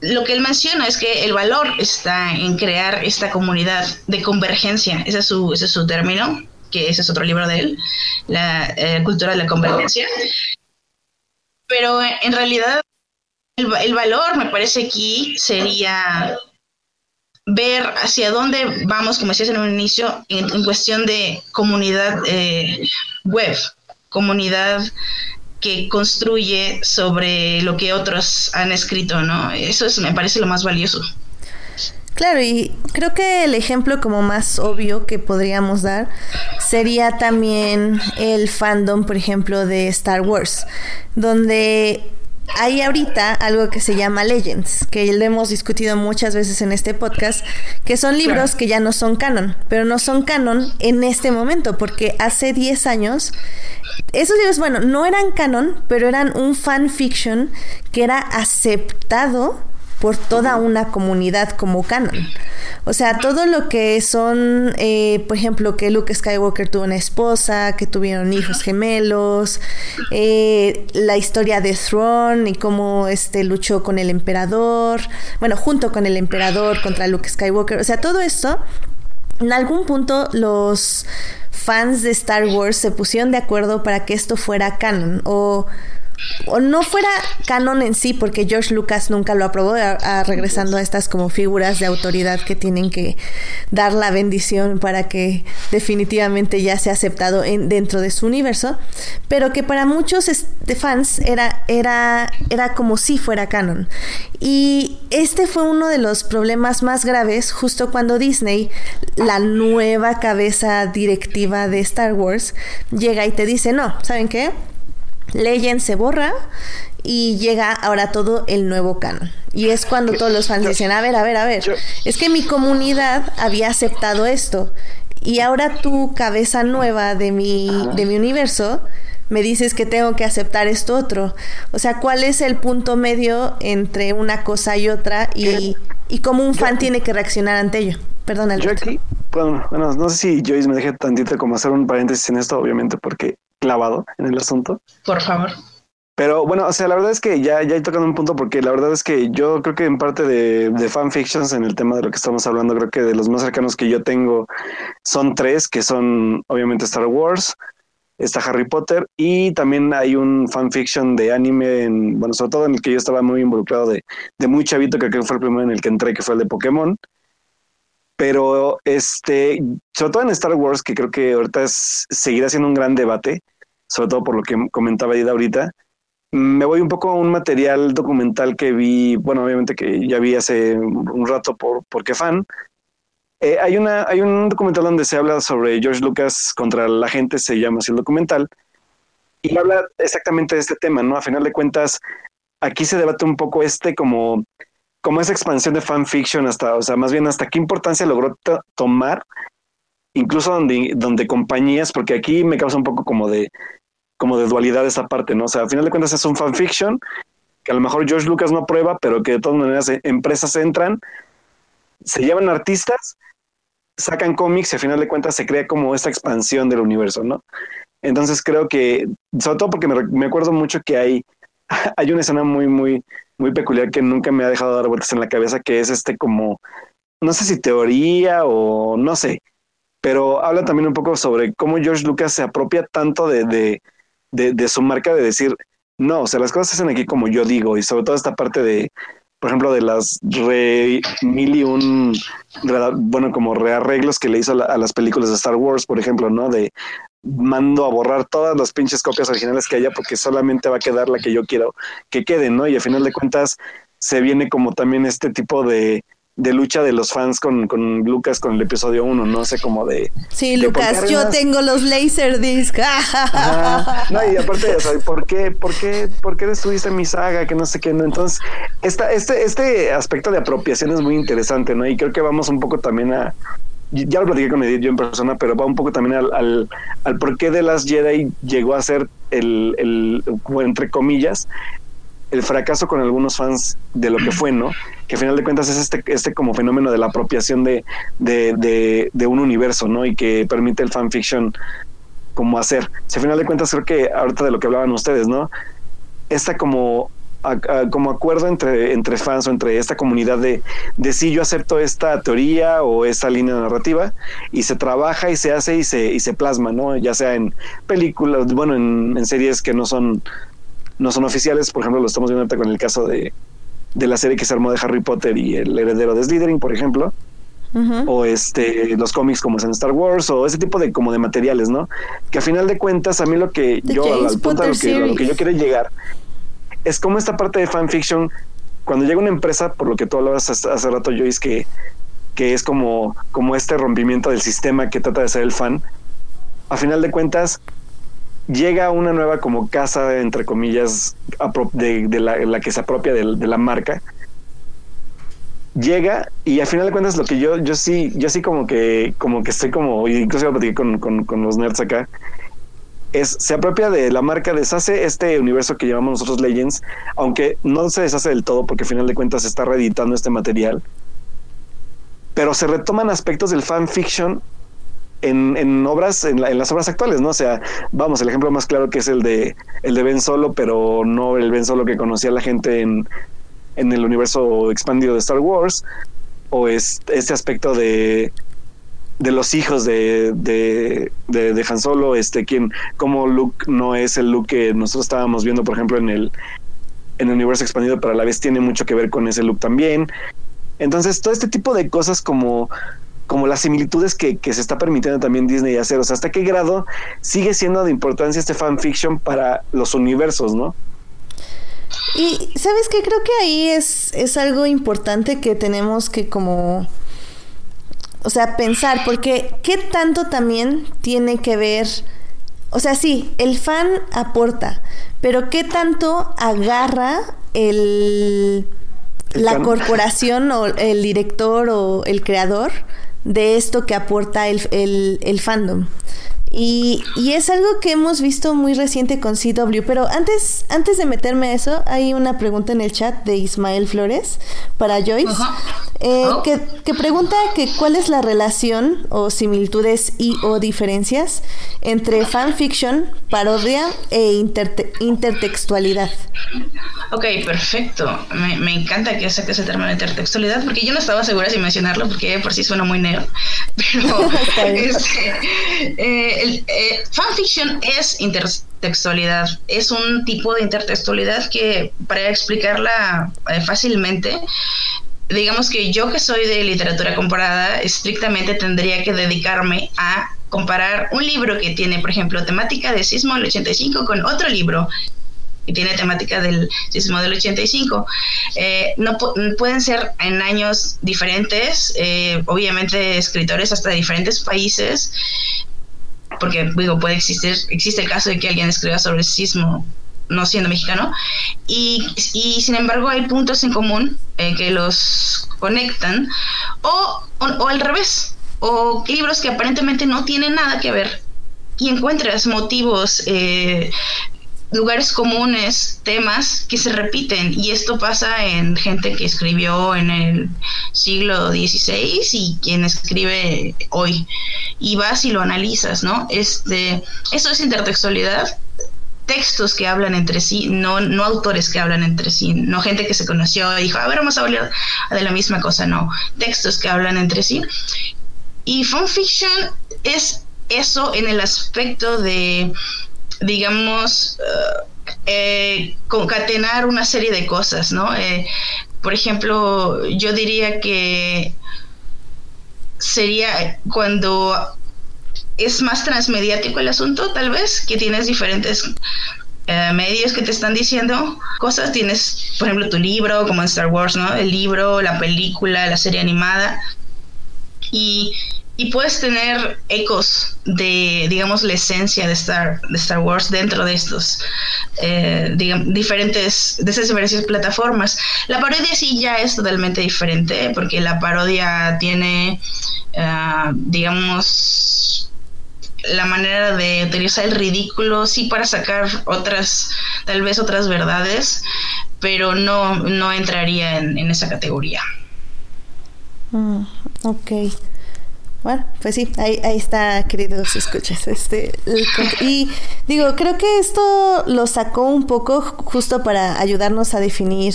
lo que él menciona es que el valor está en crear esta comunidad de convergencia, ese es su, ese es su término, que ese es otro libro de él, la eh, cultura de la convergencia, pero en realidad el, valor, me parece aquí, sería ver hacia dónde vamos, como decías en un inicio, en, cuestión de comunidad eh, web. comunidad que construye sobre lo que otros han escrito, ¿no? Eso es, me parece lo más valioso. Claro, y creo que el ejemplo como más obvio que podríamos dar sería también el fandom, por ejemplo, de Star Wars, donde hay ahorita algo que se llama Legends, que lo hemos discutido muchas veces en este podcast, que son libros que ya no son canon, pero no son canon en este momento, porque hace 10 años esos libros, bueno, no eran canon, pero eran un fan fiction que era aceptado por toda una comunidad como canon. O sea, todo lo que son, eh, por ejemplo, que Luke Skywalker tuvo una esposa, que tuvieron hijos gemelos, eh, la historia de Throne y cómo este luchó con el emperador, bueno, junto con el emperador contra Luke Skywalker. O sea, todo esto, en algún punto los fans de Star Wars se pusieron de acuerdo para que esto fuera canon o o no fuera canon en sí, porque George Lucas nunca lo aprobó, regresando a estas como figuras de autoridad que tienen que dar la bendición para que definitivamente ya sea aceptado en, dentro de su universo, pero que para muchos fans era, era, era como si fuera canon. Y este fue uno de los problemas más graves justo cuando Disney, la nueva cabeza directiva de Star Wars, llega y te dice, no, ¿saben qué? Legend se borra y llega ahora todo el nuevo canon. Y es cuando todos los fans dicen, a ver, a ver, a ver, es que mi comunidad había aceptado esto y ahora tu cabeza nueva de mi, de mi universo me dices que tengo que aceptar esto otro. O sea, ¿cuál es el punto medio entre una cosa y otra y, y cómo un fan tiene que reaccionar ante ello? Perdón, Yo aquí, bueno, bueno, no sé si Joyce me deje tantito como hacer un paréntesis en esto, obviamente, porque clavado en el asunto. Por favor. Pero bueno, o sea, la verdad es que ya, ya he tocado un punto porque la verdad es que yo creo que en parte de, de fanfictions, en el tema de lo que estamos hablando, creo que de los más cercanos que yo tengo son tres, que son obviamente Star Wars, está Harry Potter y también hay un fanfiction de anime, en, bueno, sobre todo en el que yo estaba muy involucrado de, de muy chavito, que creo que fue el primero en el que entré, que fue el de Pokémon. Pero este, sobre todo en Star Wars, que creo que ahorita es, seguirá siendo un gran debate, sobre todo por lo que comentaba Ida ahorita, me voy un poco a un material documental que vi, bueno, obviamente que ya vi hace un rato por, porque fan. Eh, hay, una, hay un documental donde se habla sobre George Lucas contra la gente, se llama así el documental, y habla exactamente de este tema, ¿no? A final de cuentas, aquí se debate un poco este como como esa expansión de fanfiction hasta, o sea, más bien hasta qué importancia logró tomar, incluso donde, donde compañías, porque aquí me causa un poco como de, como de dualidad esa parte, ¿no? O sea, al final de cuentas es un fanfiction que a lo mejor George Lucas no aprueba, pero que de todas maneras eh, empresas entran, se llevan artistas, sacan cómics y al final de cuentas se crea como esta expansión del universo, ¿no? Entonces creo que, sobre todo porque me acuerdo mucho que hay, hay una escena muy, muy, muy peculiar que nunca me ha dejado dar vueltas en la cabeza, que es este como, no sé si teoría o no sé, pero habla también un poco sobre cómo George Lucas se apropia tanto de, de, de, su marca de decir, no, o sea, las cosas se hacen aquí como yo digo, y sobre todo esta parte de, por ejemplo, de las re mil y un, bueno, como rearreglos que le hizo a, las películas de Star Wars, por ejemplo, ¿no? De mando a borrar todas las pinches copias originales que haya porque solamente va a quedar la que yo quiero que quede, ¿no? Y al final de cuentas se viene como también este tipo de, de lucha de los fans con, con Lucas con el episodio 1, no sé, como de... Sí, Lucas, yo tengo los Laserdisc. no, y aparte, o sea, ¿por qué, por qué, por qué destruiste mi saga? Que no sé qué, ¿no? Entonces, esta, este, este aspecto de apropiación es muy interesante, ¿no? Y creo que vamos un poco también a, ya lo platiqué con Edith yo en persona, pero va un poco también al, al, al por qué de las Jedi llegó a ser el, el, entre comillas, el fracaso con algunos fans de lo que fue, ¿no? Que al final de cuentas es este, este como fenómeno de la apropiación de, de, de, de un universo, ¿no? Y que permite el fanfiction como hacer. Si al final de cuentas creo que ahorita de lo que hablaban ustedes, ¿no? Esta como como acuerdo entre, entre fans o entre esta comunidad de, de si yo acepto esta teoría o esta línea narrativa y se trabaja y se hace y se, y se plasma, ¿no? Ya sea en películas, bueno, en, series que no son, no son oficiales, por ejemplo, lo estamos viendo ahorita con el caso de, de la serie que se armó de Harry Potter y el heredero de Slytherin, por ejemplo. o este los cómics como es en Star Wars o ese tipo de como de materiales, ¿no? Que a final de cuentas a mí lo que yo al punto lo que, lo que yo quiero llegar es como esta parte de fanfiction cuando llega una empresa, por lo que tú hablabas hace, rato, Joyce, que, que es como, como este rompimiento del sistema que trata de ser el fan, a final de cuentas llega una nueva como casa, entre comillas, de, la, que se apropia de, la marca. Llega y al final de cuentas lo que yo, yo sí, yo sí como que, como que estoy como, incluso yo con, con, con los nerds acá, es, se apropia de la marca, deshace este universo que llamamos nosotros Legends, aunque no se deshace del todo porque al final de cuentas se está reeditando este material, pero se retoman aspectos del fanfiction en, en obras, en, las obras actuales, ¿no? O sea, vamos, el ejemplo más claro que es el de el de Ben Solo, pero no el Ben Solo que conocía la gente en, en el universo expandido de Star Wars, o es este aspecto de de los hijos de, de, de, Han Solo, este, quien, como Luke no es el Luke que nosotros estábamos viendo, por ejemplo, en el, en el universo expandido, pero a la vez tiene mucho que ver con ese Luke también. Entonces, todo este tipo de cosas como, como las similitudes que, que se está permitiendo también Disney hacer, o sea, hasta qué grado sigue siendo de importancia este fanfiction para los universos, ¿no? Y sabes que creo que ahí es, es algo importante que tenemos que como o sea, pensar, porque ¿qué tanto también tiene que ver? O sea, sí, el fan aporta, pero ¿qué tanto agarra el, la corporación o el director o el creador de esto que aporta el, el, el fandom? Y, y, es algo que hemos visto muy reciente con CW. Pero antes, antes de meterme a eso, hay una pregunta en el chat de Ismael Flores para Joyce. Eh, oh. que, que, pregunta que cuál es la relación o similitudes y o diferencias entre fanfiction, parodia e intertextualidad. Ok, perfecto. Me, me encanta que saques el término de intertextualidad porque yo no estaba segura si mencionarlo porque por sí suena muy nerd. Pero este, eh, el, eh, fanfiction es intertextualidad, es un tipo de intertextualidad que, para explicarla eh, fácilmente, digamos que yo que soy de literatura comparada, estrictamente tendría que dedicarme a comparar un libro que tiene, por ejemplo, temática de sismo del 85 con otro libro que tiene temática del sismo del 85. Eh, no pueden ser en años diferentes, obviamente escritores hasta de diferentes países, porque digo, puede existir, existe el caso de que alguien escriba sobre el sismo no siendo mexicano, y, sin embargo hay puntos en común eh, que los conectan, o, o, al revés, o libros que aparentemente no tienen nada que ver, y encuentras motivos eh, lugares comunes, temas que se repiten y esto pasa en gente que escribió en el siglo XVI y quien escribe hoy y vas y lo analizas, ¿no? Este, eso es intertextualidad, textos que hablan entre sí, no, no autores que hablan entre sí, no gente que se conoció y dijo, a ver, vamos a hablar de la misma cosa, no, textos que hablan entre sí. Y fanfiction es eso en el aspecto de digamos, eh, concatenar una serie de cosas, ¿no? Eh, por ejemplo, yo diría que sería cuando es más transmediático el asunto, tal vez, que tienes diferentes eh, medios que te están diciendo cosas. Tienes, por ejemplo, tu libro, como en Star Wars, ¿no? El libro, la película, la serie animada. Y y puedes tener ecos de, digamos, la esencia de Star, de Star Wars dentro de estos eh, diferentes, de esas diferentes plataformas. La parodia sí ya es totalmente diferente, porque la parodia tiene, uh, digamos, la manera de utilizar el ridículo, sí para sacar otras, tal vez otras verdades, pero no, no entraría en, esa categoría. Mm, ok. Bueno, pues sí, ahí, ahí está, queridos escuchas. Este, y digo, creo que esto lo sacó un poco justo para ayudarnos a definir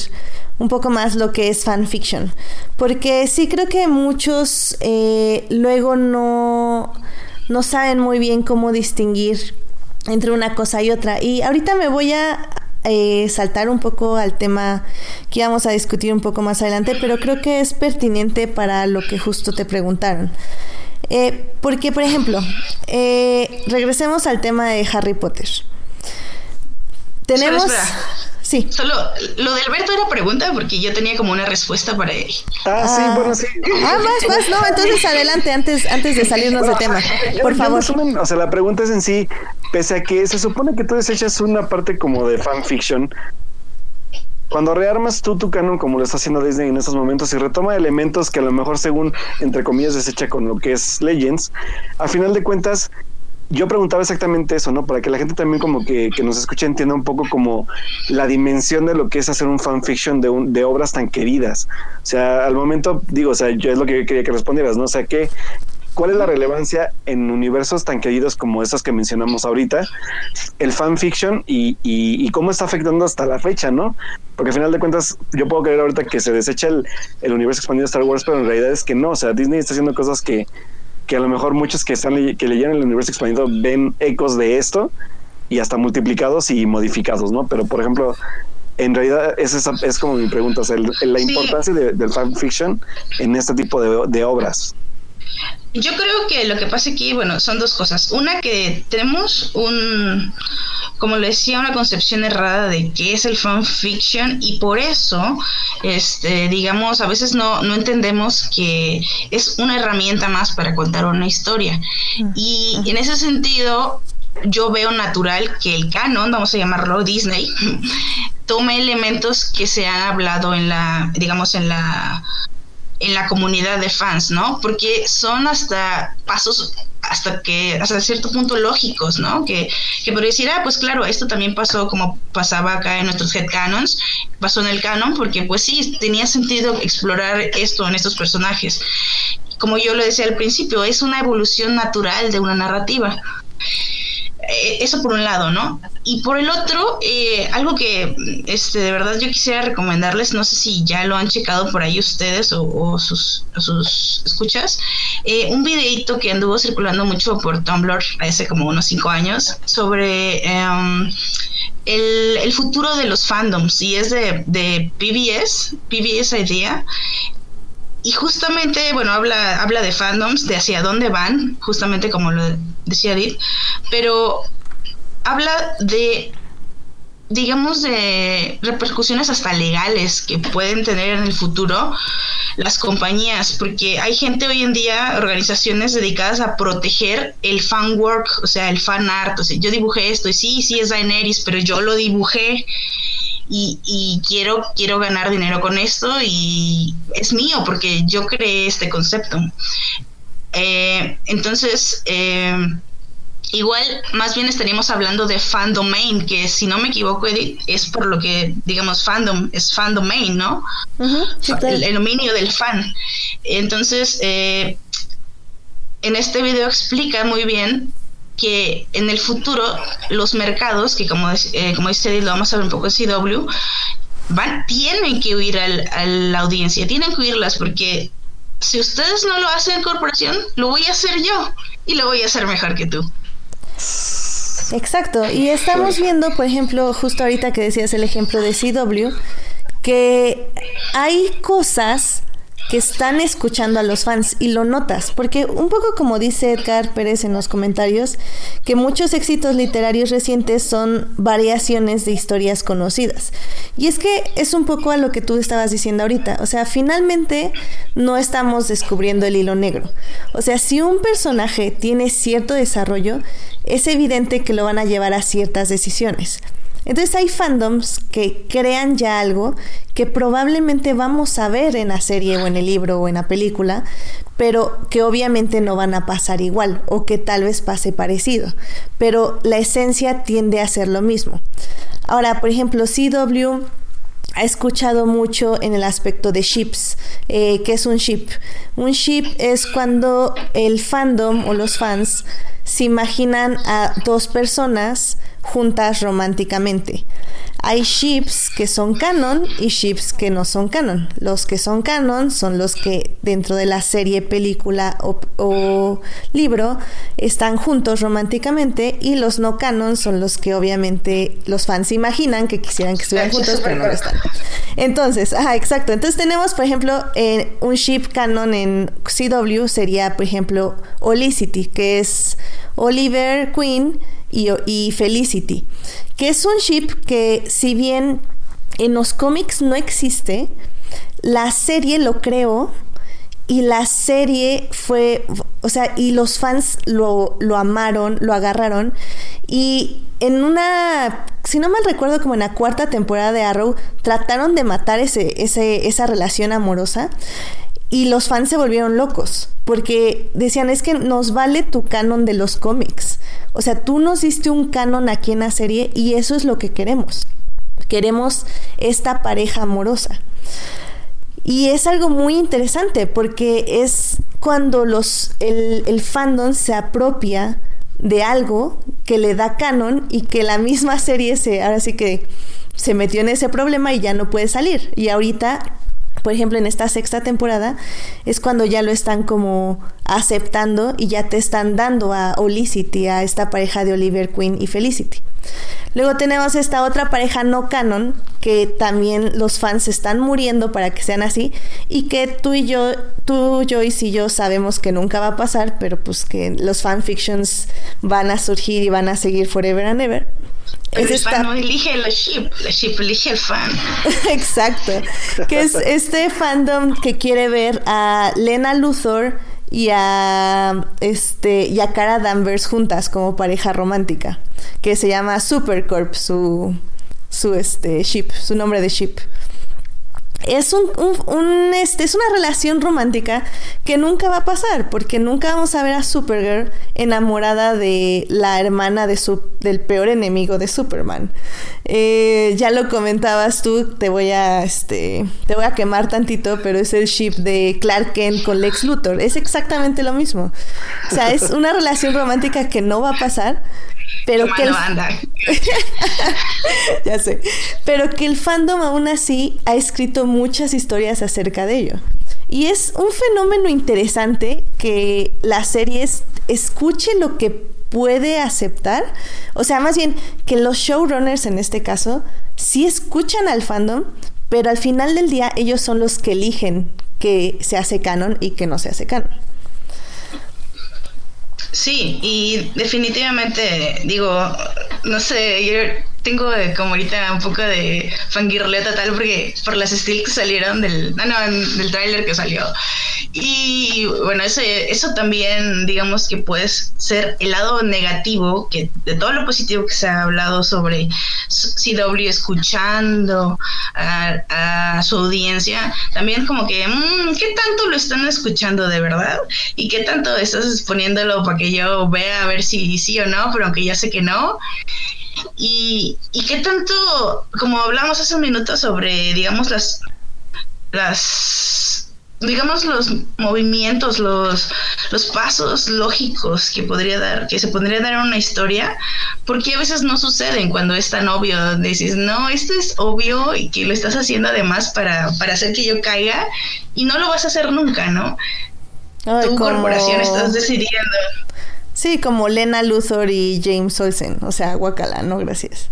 un poco más lo que es fanfiction. Porque sí creo que muchos eh, luego no, no saben muy bien cómo distinguir entre una cosa y otra. Y ahorita me voy a eh, saltar un poco al tema que íbamos a discutir un poco más adelante, pero creo que es pertinente para lo que justo te preguntaron. Eh, porque, por ejemplo, eh, regresemos al tema de Harry Potter. Tenemos... Sí. Solo lo de Alberto era pregunta porque yo tenía como una respuesta para él. Ah, sí, ah. bueno, sí. Ah, más, más, no, entonces adelante, antes, antes de salirnos de tema, por favor. o sea, la pregunta es en sí, pese a que se supone que tú desechas una parte como de fanfiction, cuando rearmas tú tu canon como lo está haciendo Disney en estos momentos y retoma elementos que a lo mejor según, entre comillas, desecha con lo que es Legends, a final de cuentas yo preguntaba exactamente eso, ¿no? Para que la gente también como que, que, nos escuche entienda un poco como la dimensión de lo que es hacer un fanfiction de, un, de obras tan queridas. O sea, al momento, digo, o sea, yo es lo que quería que respondieras, ¿no? O sea, ¿qué, ¿cuál es la relevancia en universos tan queridos como esos que mencionamos ahorita, el fanfiction y, y, y cómo está afectando hasta la fecha, ¿no? Porque al final de cuentas, yo puedo creer ahorita que se desecha el, el universo expandido de Star Wars, pero en realidad es que no, o sea, Disney está haciendo cosas que que a lo mejor muchos que están que leyeron el universo expandido ven ecos de esto y hasta multiplicados y modificados, ¿no? Pero por ejemplo, en realidad es, es como mi pregunta, o sea, la importancia del fanfiction en este tipo de, de obras. Yo creo que lo que pasa aquí, bueno, son dos cosas. Una que tenemos un, como le decía, una concepción errada de qué es el fanfiction y por eso, este, digamos, a veces no, no entendemos que es una herramienta más para contar una historia. Y en ese sentido, yo veo natural que el canon, vamos a llamarlo Disney, tome elementos que se han hablado en la, digamos, en la en la comunidad de fans, ¿no? Porque son hasta pasos hasta que hasta cierto punto lógicos, ¿no? Que, que por decir, ah, pues claro, esto también pasó como pasaba acá en nuestros headcanons, pasó en el canon, porque pues sí, tenía sentido explorar esto en estos personajes. Como yo lo decía al principio, es una evolución natural de una narrativa. Eh, eso por un lado, ¿no? Y por el otro, eh, algo que este, de verdad yo quisiera recomendarles, no sé si ya lo han checado por ahí ustedes o, sus, sus, escuchas, eh, un videito que anduvo circulando mucho por Tumblr hace como unos cinco años sobre em, el, el, futuro de los fandoms y es de, de PBS, PBS Idea, y justamente, bueno, habla, habla de fandoms, de hacia dónde van, justamente como lo decía Edith, pero habla de, digamos, de repercusiones hasta legales que pueden tener en el futuro las compañías, porque hay gente hoy en día, organizaciones dedicadas a proteger el fan work, o sea, el fan art, o sea, yo dibujé esto y sí, sí es Daenerys, pero yo lo dibujé y, quiero, quiero ganar dinero con esto y es mío porque yo creé este concepto. Eh, entonces, eh, igual más bien estaríamos hablando de fan domain, que si no me equivoco, Edith, es por lo que, digamos, fandom, es fan domain, ¿no? el, dominio del fan. Entonces, eh, en este video explica muy bien que en el futuro los mercados, que como, eh, como dice lo vamos a ver un poco en CW, van, tienen que huir al, a la audiencia, tienen que huirlas porque si ustedes no lo hacen corporación, lo voy a hacer yo y lo voy a hacer mejor que tú. Exacto, y estamos viendo, por ejemplo, justo ahorita que decías el ejemplo de CW, que hay cosas que están escuchando a los fans y lo notas, porque un poco como dice Edgar Pérez en los comentarios, que muchos éxitos literarios recientes son variaciones de historias conocidas. Y es que es un poco a lo que tú estabas diciendo ahorita, o sea, finalmente no estamos descubriendo el hilo negro. O sea, si un personaje tiene cierto desarrollo, es evidente que lo van a llevar a ciertas decisiones. Entonces hay fandoms que crean ya algo que probablemente vamos a ver en la serie o en el libro o en la película, pero que obviamente no van a pasar igual o que tal vez pase parecido, pero la esencia tiende a ser lo mismo. Ahora, por ejemplo, CW ha escuchado mucho en el aspecto de ships. Eh, ¿Qué es un ship? Un ship es cuando el fandom o los fans se imaginan a dos personas juntas románticamente. hay ships que son canon y ships que no son canon. Los que son canon son los que dentro de la serie, película o, libro están juntos románticamente y los no canon son los que obviamente los fans imaginan que quisieran que estuvieran juntos pero no lo están. Entonces, ajá, exacto. Entonces tenemos, por ejemplo, eh, un ship canon en CW sería, por ejemplo, Olicity, que es Oliver Queen y, Felicity, que es un ship que si bien en los cómics no existe, la serie lo creó y la serie fue, o sea, y los fans lo, lo, amaron, lo agarraron. Y en una, si no mal recuerdo, como en la cuarta temporada de Arrow, trataron de matar ese, ese, esa relación amorosa. Y los fans se volvieron locos, porque decían, es que nos vale tu canon de los cómics. O sea, tú nos diste un canon aquí en la serie y eso es lo que queremos. Queremos esta pareja amorosa. Y es algo muy interesante porque es cuando los, el, el fandom se apropia de algo que le da canon y que la misma serie se, ahora sí que se metió en ese problema y ya no puede salir. Y ahorita por ejemplo, en esta sexta temporada es cuando ya lo están como aceptando y ya te están dando a Olicity, a esta pareja de Oliver Queen y Felicity. Luego tenemos esta otra pareja no canon, que también los fans están muriendo para que sean así, y que tú y yo, tú, Joyce y yo sabemos que nunca va a pasar, pero pues que los fanfictions van a surgir y van a seguir forever and ever el fan no elige la ship, la ship elige el fan. Exacto. Que es este fandom que quiere ver a Lena Luthor y a este y a Cara Danvers juntas como pareja romántica, que se llama Supercorp su su este ship, su nombre de ship es un, este, es una relación romántica que nunca va a pasar, porque nunca vamos a ver a Supergirl enamorada de la hermana de su, del peor enemigo de Superman. Eh, ya lo comentabas tú, te voy a este, te voy a quemar tantito, pero es el ship de Clark Kent con Lex Luthor. Es exactamente lo mismo. O sea, es una relación romántica que no va a pasar, pero que el... ya sé. Pero que el fandom aún así ha escrito muchas historias acerca de ello. Y es un fenómeno interesante que las series escuchen lo que puede aceptar. O sea, más bien que los showrunners en este caso sí escuchan al fandom, pero al final del día ellos son los que eligen que se hace canon y que no se hace canon. Sí, y definitivamente, digo, no sé, tengo como ahorita un poco de fangirleta tal porque por las stills que salieron del, no, no, del tráiler que salió. Y bueno, ese, eso también, digamos que puede ser el lado negativo que de todo lo positivo que se ha hablado sobre CW escuchando a, su audiencia, también como que, mmm, ¿qué tanto lo están escuchando de verdad? ¿Y qué tanto estás exponiéndolo para que yo vea a ver si sí o no, pero aunque ya sé que no? Y, y qué tanto, como hablamos hace un minuto sobre, digamos, las, las digamos, los movimientos, los, los pasos lógicos que podría dar, que se podría dar en una historia, porque a veces no suceden cuando es tan obvio. Dices, no, esto es obvio y que lo estás haciendo además para, para hacer que yo caiga y no lo vas a hacer nunca, ¿no? tu corporación estás decidiendo. Sí, como Lena Luthor y James Olsen. O sea, guacala, no, gracias.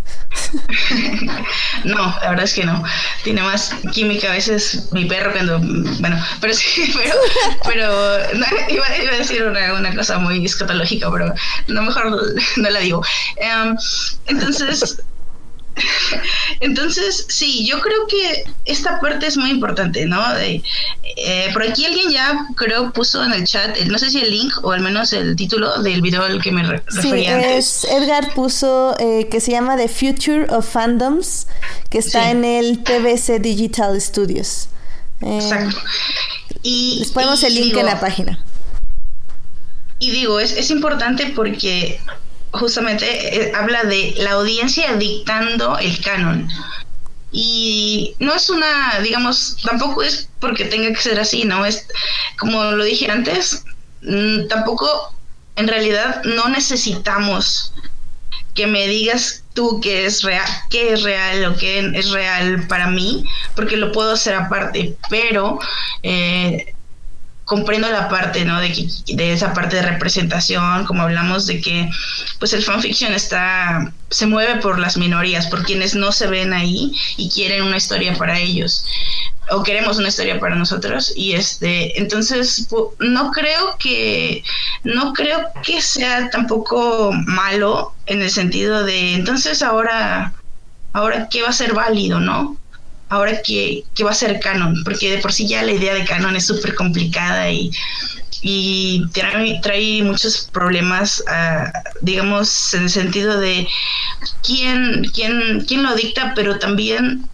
no, la verdad es que no. Tiene más química a veces mi perro cuando. Bueno, pero sí, pero. pero iba, a decir una, cosa muy escatológica, pero no mejor no la digo. Em, entonces Entonces, sí, yo creo que esta parte es muy importante, ¿no? Eh, por aquí alguien ya creo puso en el chat, no sé si el link o al menos el título del video al que me refería sí, Es, Edgar puso eh, que se llama The Future of Fandoms, que está en el TBC Digital Studios. Eh, Exacto. Y, les ponemos el link en la página. Y digo, es, es importante porque justamente eh, habla de la audiencia dictando el canon. Y no es una, digamos, tampoco es porque tenga que ser así, ¿no? Es, como lo dije antes, mm, tampoco, en realidad, no necesitamos que me digas tú que es real, qué es real o qué es real para mí, porque lo puedo hacer aparte, pero eh, comprendo la parte, ¿no? De, que, de esa parte de representación, como hablamos de que, pues el fanfiction está, se mueve por las minorías, por quienes no se ven ahí y quieren una historia para ellos o queremos una historia para nosotros y este entonces no creo que no creo que sea tampoco malo en el sentido de entonces ahora ahora qué va a ser válido no ahora qué, qué va a ser canon porque de por sí ya la idea de canon es súper complicada y y trae, trae muchos problemas, uh, digamos, en el sentido de quién, quién, quién lo dicta, pero también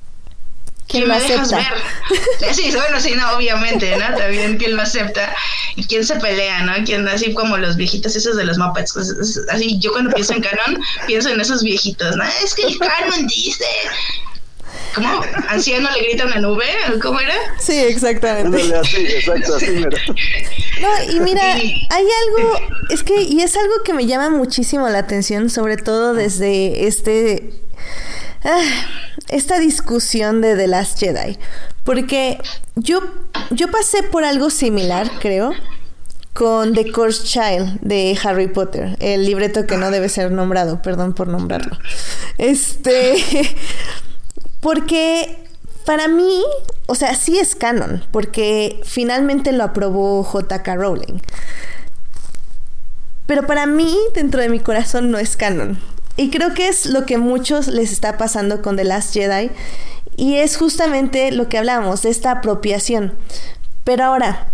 ¿Quién me dejas ver? Sí, bueno, sí, no, obviamente, ¿no? También quién lo acepta y quién se pelea, ¿no? Quién, así como los viejitos esos de los Muppets. Pues, así, yo cuando pienso en canon, pienso en esos viejitos, ¿no? Es que el canon dice. ¿Cómo? ¿Anciano le grita una nube? ¿Cómo era? Sí, exactamente. Sí, exacto, así No, y mira, hay algo, es que, y es algo que me llama muchísimo la atención, sobre todo desde este Ah, esta discusión de The Last Jedi. Porque yo, yo pasé por algo similar, creo, con The Cursed Child de Harry Potter, el libreto que no debe ser nombrado, perdón por nombrarlo. Este, porque para mí, o sea, sí es canon, porque finalmente lo aprobó JK Rowling. Pero para mí, dentro de mi corazón, no es canon. Y creo que es lo que muchos les está pasando con The Last Jedi. Y es justamente lo que hablamos, de esta apropiación. Pero ahora,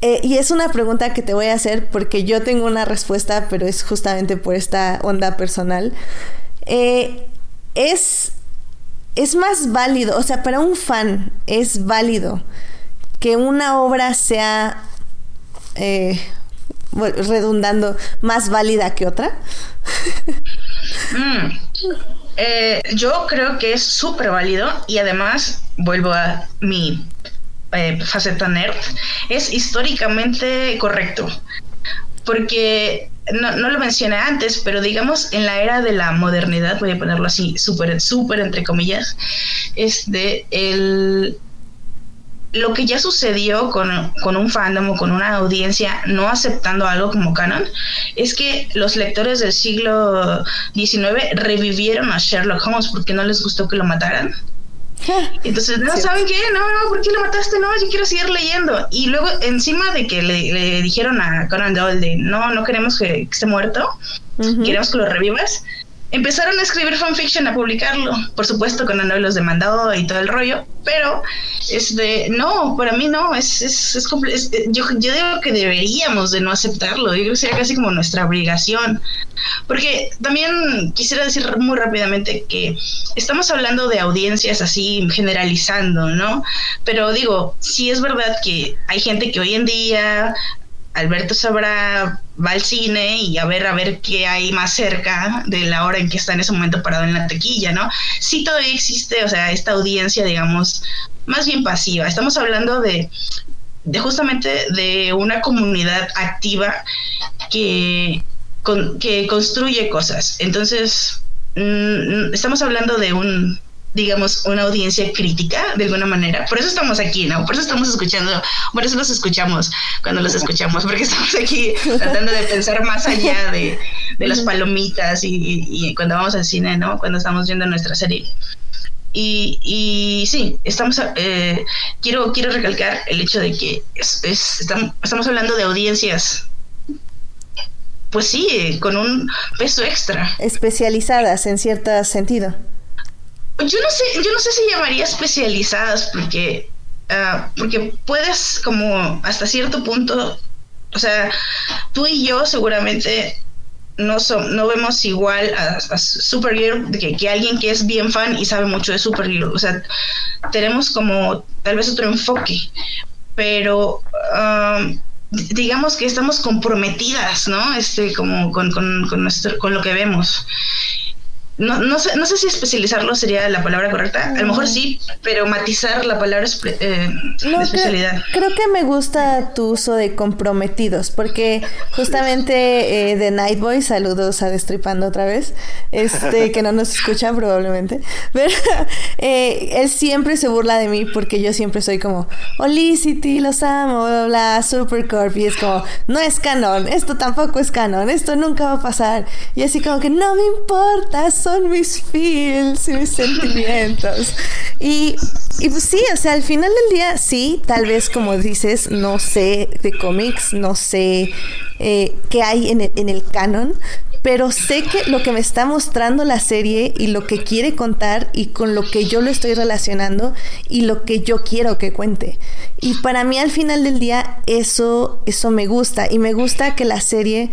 eh, y es una pregunta que te voy a hacer porque yo tengo una respuesta, pero es justamente por esta onda personal. Eh, es, es más válido, o sea, para un fan es válido que una obra sea eh, redundando, más válida que otra? Mm. Eh, yo creo que es súper válido y además, vuelvo a mi eh, faceta nerd, es históricamente correcto. Porque no, no, lo mencioné antes, pero digamos en la era de la modernidad, voy a ponerlo así, súper, súper entre comillas, es de el lo que ya sucedió con, con, un fandom o con una audiencia no aceptando algo como canon es que los lectores del siglo XIX revivieron a Sherlock Holmes porque no les gustó que lo mataran. Entonces, no, ¿saben qué? No, no, ¿por qué lo mataste? No, yo quiero seguir leyendo. Y luego, encima de que le, dijeron a Conan Doyle de, no, no queremos que, esté muerto, queremos que lo revivas, empezaron a escribir fanfiction, a publicarlo. Por supuesto, con los demandó y todo el rollo, pero este, no, para mí no, es, es, es, yo, yo digo que deberíamos de no aceptarlo, yo creo que sería casi como nuestra obligación. Porque también quisiera decir muy rápidamente que estamos hablando de audiencias así generalizando, ¿no? Pero digo, sí es verdad que hay gente que hoy en día Alberto sabrá, va al cine y a ver a ver qué hay más cerca de la hora en que está en ese momento parado en la tequilla, ¿no? Sí todavía existe, o sea, esta audiencia, digamos, más bien pasiva. Estamos hablando de, de justamente de una comunidad activa que, que construye cosas. Entonces, mm, estamos hablando de un digamos, una audiencia crítica de alguna manera. Por eso estamos aquí, ¿no? Por eso estamos escuchando, por eso los escuchamos cuando los escuchamos, porque estamos aquí tratando de pensar más allá de, las palomitas y, cuando vamos al cine, ¿no? Cuando estamos viendo nuestra serie. Y, y sí, estamos, eh, quiero, quiero recalcar el hecho de que estamos, estamos hablando de audiencias pues sí, con un peso extra. Especializadas en cierto sentido yo no sé, yo no sé si llamaría especializadas porque, ah, porque puedes como hasta cierto punto, o sea, tú y yo seguramente no, no vemos igual a, Supergirl que, que, alguien que es bien fan y sabe mucho de Supergirl. O sea, tenemos como tal vez otro enfoque, pero digamos que estamos comprometidas, ¿no? Este, como con, con, con, nuestro, con lo que vemos no, no, sé, no sé si especializarlo sería la palabra correcta, a lo mejor sí, pero matizar la palabra eh, especialidad. creo que me gusta tu uso de comprometidos, porque justamente eh, de Nightboy, saludos a Destripando otra vez, este que no nos escucha probablemente, pero eh, él siempre se burla de mí porque yo siempre soy como, Olicity, los amo, bla, bla, Supercorp, y es como, no es canon, esto tampoco es canon, esto nunca va a pasar, y así como que no me importa, son mis feels y mis sentimientos. Y, y pues sí, o sea, al final del día, sí, tal vez como dices, no sé de cómics, no sé eh, qué hay en el, en el canon, pero sé que lo que me está mostrando la serie y lo que quiere contar y con lo que yo lo estoy relacionando y lo que yo quiero que cuente. Y para mí al final del día eso eso me gusta y me gusta que la serie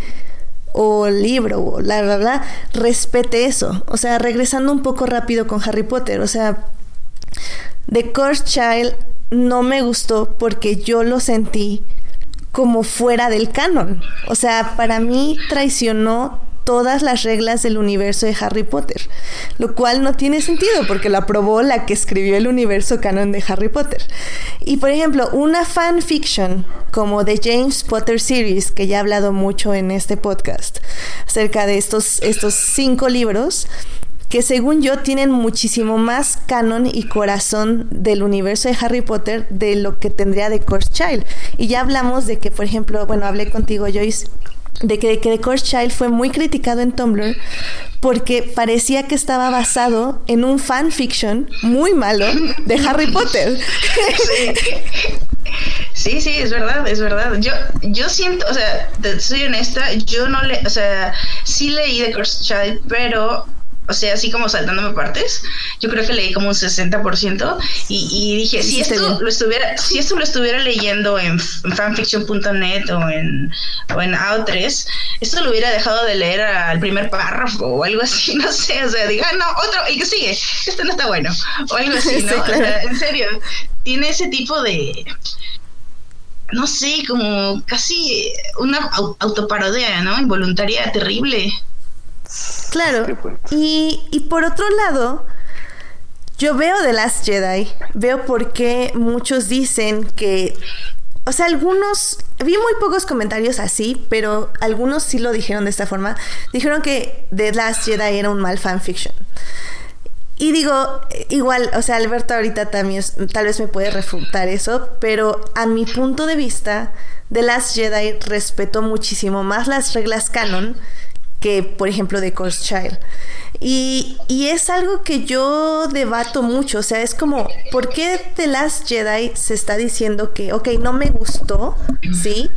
o libro o la verdad respete eso. O sea, regresando un poco rápido con Harry Potter, o sea, The Cursed Child no me gustó porque yo lo sentí como fuera del canon. O sea, para mí traicionó todas las reglas del universo de Harry Potter, lo cual no tiene sentido porque lo aprobó la que escribió el universo canon de Harry Potter. Y por ejemplo, una fanfiction como The James Potter Series, que ya he hablado mucho en este podcast, acerca de estos, estos cinco libros, que según yo tienen muchísimo más canon y corazón del universo de Harry Potter de lo que tendría de Course Child. Y ya hablamos de que, por ejemplo, bueno, hablé contigo, Joyce, de que, que The Course Child fue muy criticado en Tumblr porque parecía que estaba basado en un fanfiction muy malo de Harry Potter. Sí. sí, es verdad, es verdad. Yo, yo siento, o sea, soy honesta, yo no le, o sea, sí leí The Cursed Child, pero o sea, así como saltándome partes, yo creo que leí como un 60% y, y dije, si esto, lo estuviera, si esto lo estuviera leyendo en, fanfiction.net o en, o en AO3, esto lo hubiera dejado de leer al primer párrafo o algo así, no sé, o sea, diga, ah, no, otro, el que sigue, este no está bueno, o algo así, ¿no? o sea, en serio, tiene ese tipo de no sé, como casi una autoparodia, ¿no? Involuntaria terrible. Claro. Y, y por otro lado, yo veo The Last Jedi, veo por qué muchos dicen que, o sea, algunos, vi muy pocos comentarios así, pero algunos sí lo dijeron de esta forma, dijeron que The Last Jedi era un mal fanfiction. Y digo, igual, o sea, Alberto ahorita también tal vez me puede refutar eso, pero a mi punto de vista, The Last Jedi respetó muchísimo más las reglas canon que, por ejemplo, de Course Child. Y, y, es algo que yo debato mucho, o sea, es como, ¿por qué The Last Jedi se está diciendo que, ok, no me gustó, sí,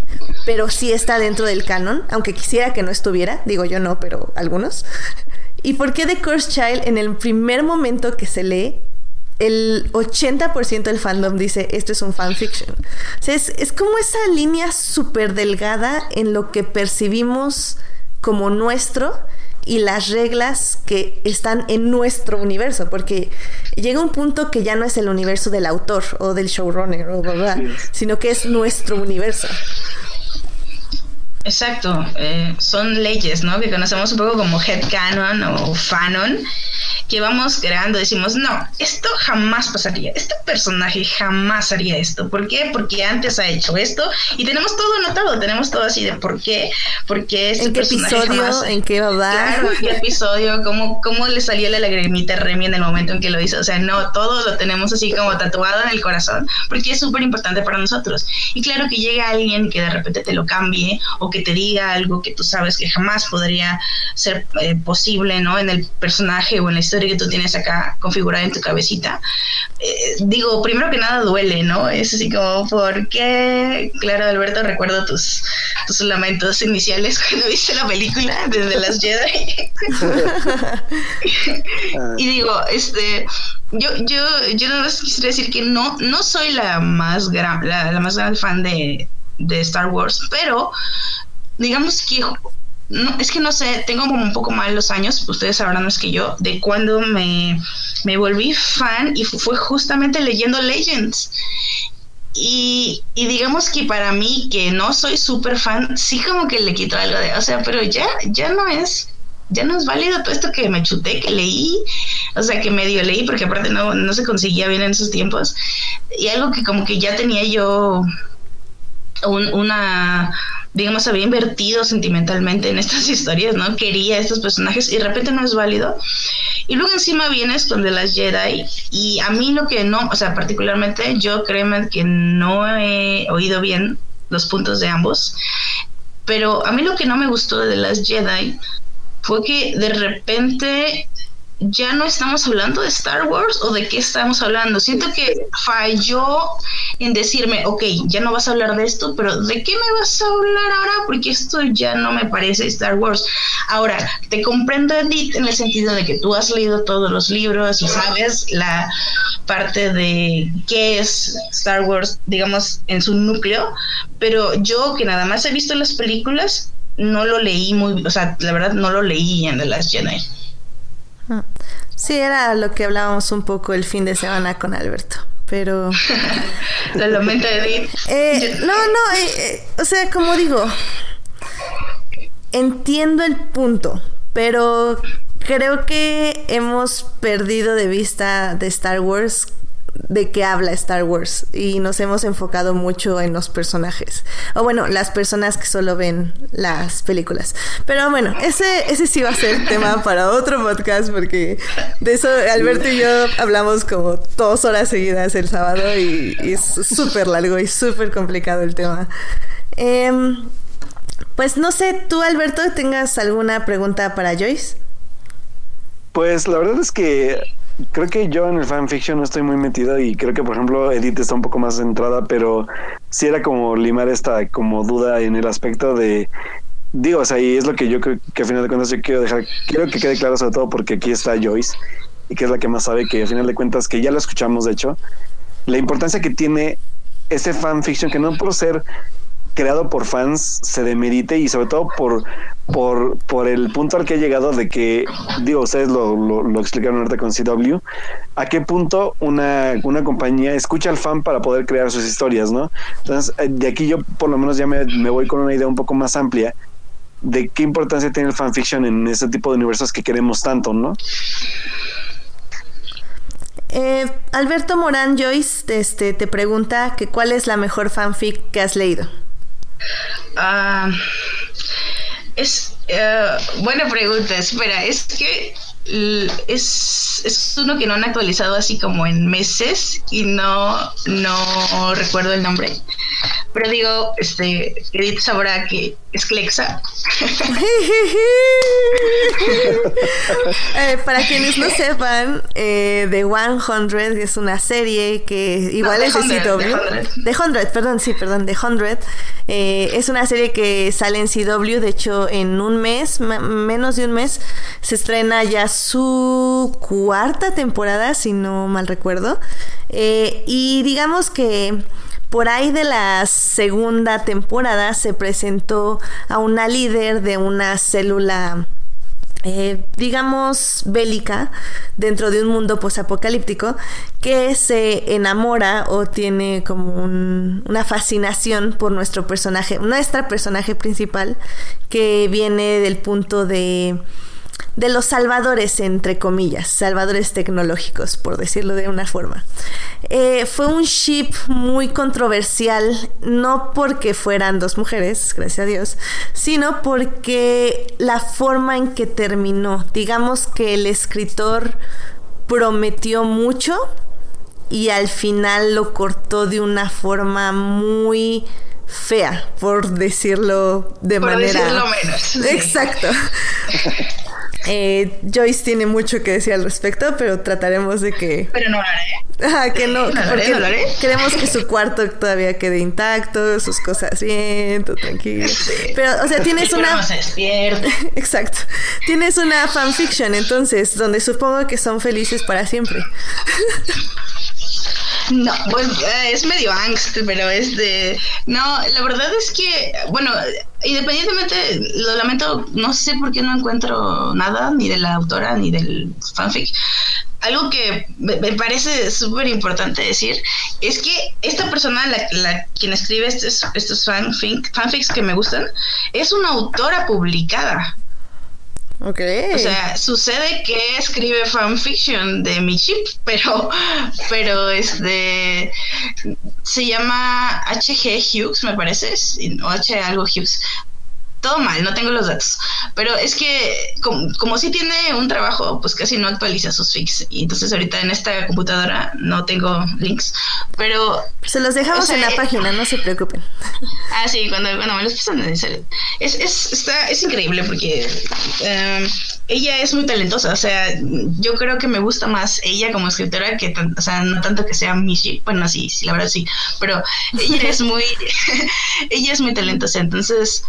pero sí está dentro del canon, aunque quisiera que no estuviera, digo yo no, pero algunos? ¿Y por qué The Course Child en el primer momento que se lee el 80% del fandom dice esto es un fanfiction. O sea, es, es como esa línea súper delgada en lo que percibimos como nuestro y las reglas que están en nuestro universo, porque llega un punto que ya no es el universo del autor o del showrunner, o sino que es nuestro universo. Exacto, eh, son leyes, ¿no? Que conocemos un poco como headcanon o fanon, que vamos creando, decimos, no, esto jamás pasaría, este personaje jamás haría esto. ¿Por qué? Porque antes ha hecho esto y tenemos todo anotado, tenemos todo así de por qué, porque este ¿En qué episodio? ¿En qué va Claro, en qué episodio, cómo, cómo le salió la lagrimita a Remy en el momento en que lo hizo. O sea, no, todo lo tenemos así como tatuado en el corazón, porque es súper importante para nosotros. Y claro que llega alguien que de repente te lo cambie o que te diga algo que tú sabes que jamás podría ser eh, posible, ¿no? En el personaje o en la historia que tú tienes acá configurada en tu cabecita, eh, digo, primero que nada duele, ¿no? Es así como, ¿por qué? Claro, Alberto, recuerdo tus, tus lamentos iniciales cuando viste la película desde las Jedi. y digo, este, yo, yo, yo no quisiera decir que no, no soy la más gran, la, más gran fan de, de Star Wars, pero digamos que no, es que no sé, tengo como un poco mal los años, ustedes sabrán más que yo, de cuando me, me volví fan y fue justamente leyendo Legends. Y, y, digamos que para mí, que no soy súper fan, sí como que le quito algo de, o sea, pero ya, ya no es ya no es válido todo esto que me chuté, que leí, o sea, que medio leí, porque aparte no, no se conseguía bien en esos tiempos, y algo que como que ya tenía yo una, digamos, había invertido sentimentalmente en estas historias, ¿no? Quería estos personajes y de repente no es válido. Y luego encima vienes con The Last Jedi y a mí lo que no, o sea, particularmente yo créeme que no he oído bien los puntos de ambos, pero a mí lo que no me gustó de The Last Jedi fue que de repente ya no estamos hablando de Star Wars o de qué estamos hablando. Siento que falló en decirme, ok, ya no vas a hablar de esto, pero ¿de qué me vas a hablar ahora? Porque esto ya no me parece Star Wars. Ahora, te comprendo, Edith, en el sentido de que tú has leído todos los libros y sabes la parte de qué es Star Wars, digamos, en su núcleo, pero yo que nada más he visto las películas, no lo leí muy, o sea, la verdad no lo leí en The Last Jedi. Sí, era lo que hablábamos un poco el fin de semana con Alberto, pero... lo lamento, eh, no, no, eh, eh, o sea, como digo, entiendo el punto, pero creo que hemos perdido de vista de Star Wars de qué habla Star Wars y nos hemos enfocado mucho en los personajes o bueno las personas que solo ven las películas. Pero bueno ese ese sí va a ser tema para otro podcast porque de eso Alberto y yo hablamos como dos horas seguidas el sábado y, es súper largo y súper complicado el tema. Em, pues no sé tú Alberto tengas alguna pregunta para Joyce pues la verdad es que creo que yo en el fanfiction no estoy muy metido y creo que por ejemplo Edith está un poco más centrada, pero sí era como limar esta como duda en el aspecto de digo, o sea, y es lo que yo creo que a final de cuentas yo quiero dejar, quiero que quede claro sobre todo porque aquí está Joyce y que es la que más sabe que a final de cuentas que ya lo escuchamos de hecho, la importancia que tiene ese fanfiction que no por ser creado por fans se demerite y sobre todo por, por, por el punto al que he llegado de que, digo, ustedes lo, lo, explicaron ahorita con CW, a qué punto una, una compañía escucha al fan para poder crear sus historias, ¿no? Entonces, eh, de aquí yo por lo menos ya me, me voy con una idea un poco más amplia de qué importancia tiene el fanfiction en ese tipo de universos que queremos tanto, ¿no? Eh, Alberto Morán Joyce este, te pregunta que cuál es la mejor fanfic que has leído. Ah, es uh, buena pregunta. Espera, es que es, es uno que no han actualizado así como en meses y no, no recuerdo el nombre. Pero digo, este, Edith sabrá que es Clexa. Eh, para quienes no sepan, eh, The 100 es una serie que igual es de CW. The 100, perdón, sí, perdón, The 100. Eh, es una serie que sale en CW, de hecho en un mes, menos de un mes, se estrena ya su cuarta temporada, si no mal recuerdo. Eh, y digamos que por ahí de la segunda temporada se presentó a una líder de una célula eh, digamos, bélica dentro de un mundo posapocalíptico que se enamora o tiene como una fascinación por nuestro personaje, nuestra personaje principal, que viene del punto de de los salvadores, entre comillas, salvadores tecnológicos, por decirlo de una forma. Eh, fue un ship muy controversial, no porque fueran dos mujeres, gracias a Dios, sino porque la forma en que terminó, digamos que el escritor prometió mucho y al final lo cortó de una forma muy fea, por decirlo de por manera. Decirlo menos. Exacto. Eh, Joyce tiene mucho que decir al respecto, pero trataremos de que. Pero no lo haré. que no, porque queremos que su cuarto todavía quede intacto, sus cosas bien, todo tranquilo. Pero, o sea, tienes una. Exacto. Tienes una fanfiction, entonces, donde supongo que son felices para siempre. No, pues es medio angst, pero es de... No, la verdad es que, bueno, independientemente, lo lamento, no sé por qué no encuentro nada, ni de la autora, ni del fanfic. Algo que me, parece súper importante decir es que esta persona, la, quien escribe estos, estos fanfics que me gustan, es una autora publicada. O sea, sucede que escribe fanfiction de mi chip, pero, pero este se llama HG Hughes, me parece, o H algo Hughes todo mal, no tengo los datos. Pero es que como, como sí tiene un trabajo, pues casi no actualiza sus fix. Y entonces ahorita en esta computadora no tengo links. Pero... Se los dejamos en la eh, página, no se preocupen. Ah, sí, cuando, cuando me los pasan es, es, está, es increíble porque em, ella es muy talentosa. O sea, yo creo que me gusta más ella como escritora que, o sea, no tanto que sea Michi. Bueno, sí, sí, la verdad sí. Pero ella es muy... ella es muy talentosa. Entonces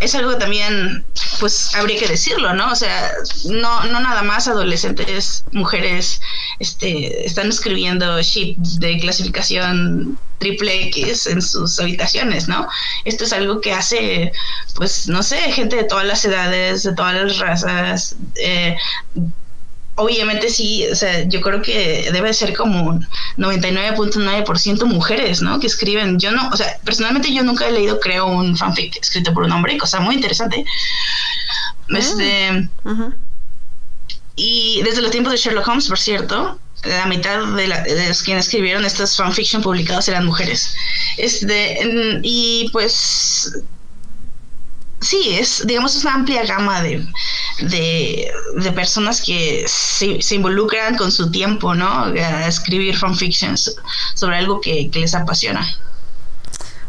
es algo también, pues habría que decirlo, ¿no? O sea, no, no nada más adolescentes, mujeres, este, están escribiendo shit de clasificación triple X en sus habitaciones, ¿no? Esto es algo que hace, pues, no sé, gente de todas las edades, de todas las razas, eh, obviamente sí, o sea, yo creo que debe ser como 99.9% mujeres, ¿no? Que escriben. Yo no, o sea, personalmente yo nunca he leído, creo, un fanfic escrito por un hombre, cosa muy interesante. Ah, este. Y desde los tiempos de Sherlock Holmes, por cierto, la mitad de, de, los quienes escribieron estos fanfiction publicados eran mujeres. Este, y pues sí, es, digamos, es una amplia gama de, de, personas que se, se, involucran con su tiempo, ¿no? A escribir fanfictions sobre algo que, les apasiona.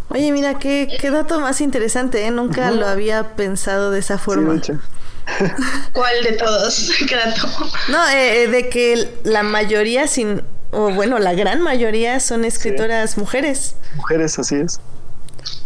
Oye, mira, qué, qué dato más interesante, ¿eh? Nunca lo había pensado de esa forma. ¿Cuál de todos? ¿Qué dato? No, eh, eh, de que la mayoría, sin, o bueno, la gran mayoría son escritoras mujeres. Mujeres, así es.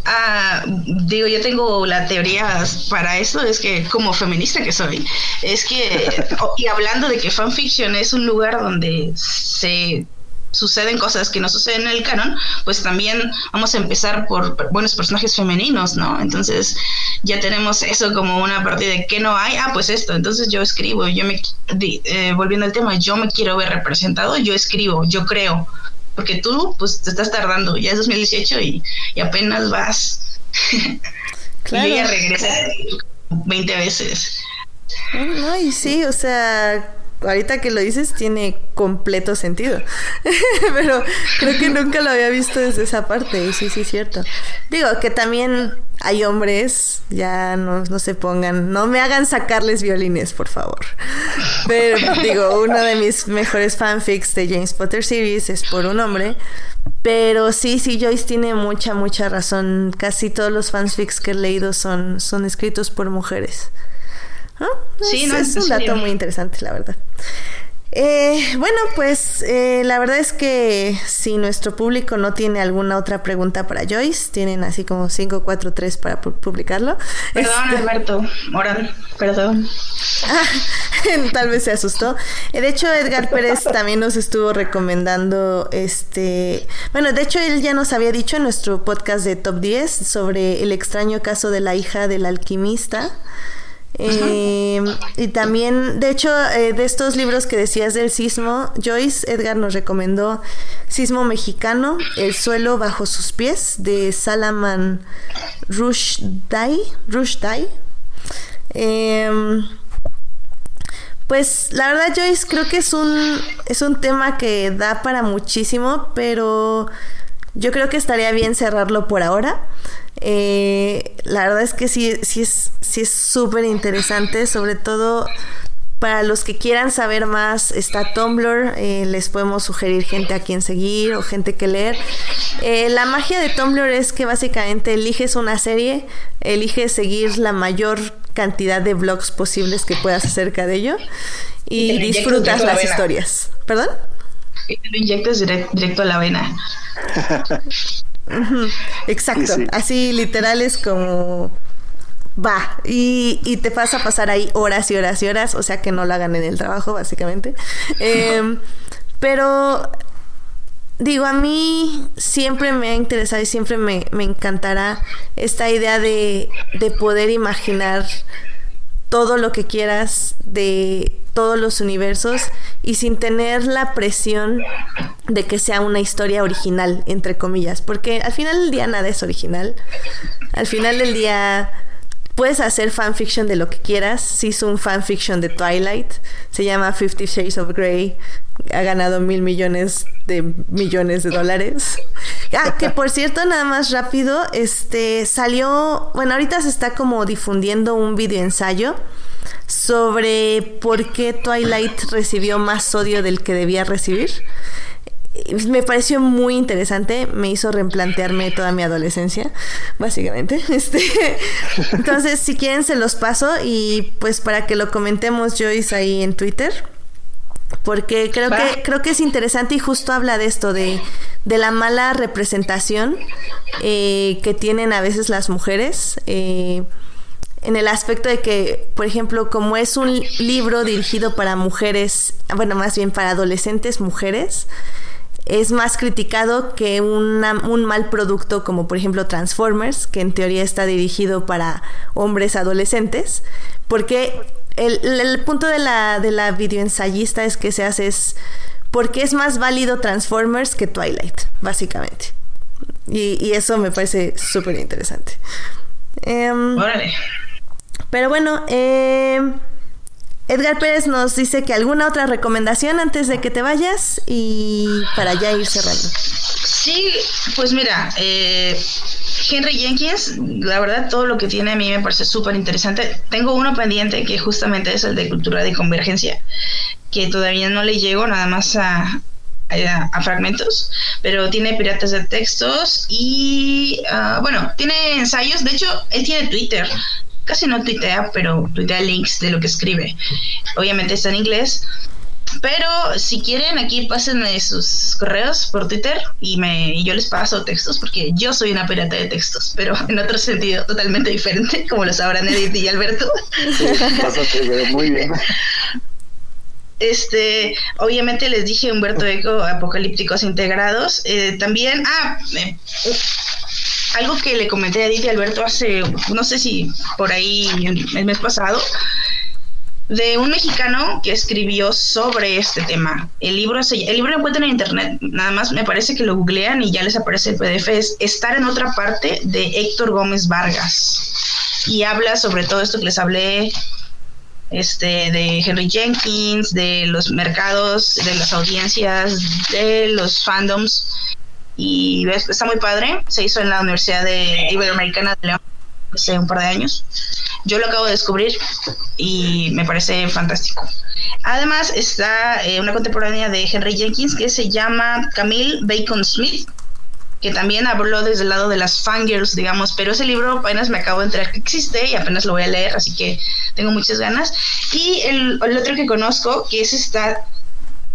Ah, digo, yo tengo la teoría para eso, es que como feminista que soy, es que, y hablando de que fanfiction es un lugar donde se suceden cosas que no suceden en el canon, pues también vamos a empezar por buenos personajes femeninos, ¿no? Entonces ya tenemos eso como una parte de que no hay, ah, pues esto, entonces yo escribo, yo me, eh, volviendo al tema, yo me quiero ver representado, yo escribo, yo creo, porque tú pues te estás tardando, ya es 2018 y, y apenas vas. Claro. y ella regresa 20 veces. No, y sí, o sea, ahorita que lo dices tiene completo sentido. Pero creo que nunca lo había visto desde esa parte. Sí, sí, es cierto. Digo que también hay hombres, ya no, se pongan, no me hagan sacarles violines, por favor. Pero digo, uno de mis mejores fanfics de James Potter series es por un hombre. Pero sí, sí, Joyce tiene mucha, mucha razón. Casi todos los fanfics que he leído son escritos por mujeres. ¿Ah? Sí, no, es, un dato muy interesante, la verdad. Eh, bueno, pues eh, la verdad es que si nuestro público no tiene alguna otra pregunta para Joyce, tienen así como 5, 4, 3 para publicarlo. Perdón, este, Alberto, Moral, perdón. tal vez se asustó. Eh, de hecho, Edgar Pérez también nos estuvo recomendando este. Bueno, de hecho, él ya nos había dicho en nuestro podcast de Top 10 sobre el extraño caso de la hija del alquimista. Eh, y también, de hecho, eh, de estos libros que decías del sismo, Joyce Edgar nos recomendó Sismo Mexicano, El suelo bajo sus pies, de Salaman Rushdie. Rushdie. Em, pues la verdad, Joyce, creo que es un, es un tema que da para muchísimo, pero yo creo que estaría bien cerrarlo por ahora. Eh, la verdad es que sí, sí es sí es súper interesante, sobre todo para los que quieran saber más, está Tumblr, eh, les podemos sugerir gente a quien seguir o gente que leer. Eh, la magia de Tumblr es que básicamente eliges una serie, eliges seguir la mayor cantidad de blogs posibles que puedas acerca de ello y, disfrutas las historias. ¿Perdón? Y lo inyectas directo a la vena. Exacto, así literal es como va y, y, te vas a pasar ahí horas y horas y horas, o sea que no lo hagan en el trabajo básicamente. Em, pero digo, a mí siempre me ha interesado y siempre me, me encantará esta idea de, de poder imaginar todo lo que quieras de todos los universos y sin tener la presión de que sea una historia original, entre comillas, porque al final del día nada es original. Al final del día puedes hacer fanfiction de lo que quieras. Se hizo un fanfiction de Twilight, se llama Fifty Shades of Grey, ha ganado mil millones de millones de dólares. Ah, que por cierto, nada más rápido, este salió, bueno, ahorita se está como difundiendo un video ensayo sobre por qué Twilight recibió más odio del que debía recibir me pareció muy interesante, me hizo replantearme toda mi adolescencia, básicamente. Este, entonces, si quieren se los paso y pues para que lo comentemos Joyce ahí en Twitter, porque creo que creo que es interesante y justo habla de esto de, de la mala representación eh, que tienen a veces las mujeres. Eh, en el aspecto de que, por ejemplo, como es un libro dirigido para mujeres, bueno, más bien para adolescentes mujeres, es más criticado que un mal producto como por ejemplo Transformers, que en teoría está dirigido para hombres adolescentes, porque el, punto de la, de la videoensayista es que se hace es porque es más válido Transformers que Twilight, básicamente. Y, eso me parece súper interesante. Em, pero bueno, eh, Edgar Pérez nos dice que alguna otra recomendación antes de que te vayas y para ya ir cerrando. Sí, pues mira, eh, Henry Jenkins, la verdad todo lo que tiene a mí me parece súper interesante. Tengo uno pendiente que justamente es el de cultura de convergencia, que todavía no le llego nada más a, a, fragmentos, pero tiene piratas de textos y, ah, bueno, tiene ensayos. De hecho, él tiene Twitter casi no tuitea, pero tuitea links de lo que escribe. Obviamente está en inglés. Pero si quieren, aquí pásenme sus correos por Twitter y, me, yo les paso textos porque yo soy una pirata de textos, pero en otro sentido totalmente diferente, como lo sabrán Edith y Alberto. muy bien. Este, obviamente les dije Humberto Eco, Apocalípticos Integrados. Eh, también, ah, eh, algo que le comenté a Edith y Alberto hace, no sé si por ahí el mes pasado, de un mexicano que escribió sobre este tema. El libro se, el libro lo encuentran en internet, nada más me parece que lo googlean y ya les aparece el PDF. Es Estar en otra parte de Héctor Gómez Vargas. Y habla sobre todo esto que les hablé este, de Henry Jenkins, de los mercados, de las audiencias, de los fandoms y está muy padre. Se hizo en la Universidad de Iberoamericana de León hace un par de años. Yo lo acabo de descubrir y me parece fantástico. Además está eh, una contemporánea de Henry Jenkins que se llama Camille Bacon Smith, que también habló desde el lado de las fangirls, digamos, pero ese libro apenas me acabo de enterar que existe y apenas lo voy a leer, así que tengo muchas ganas. Y el, el otro que conozco, que ese está,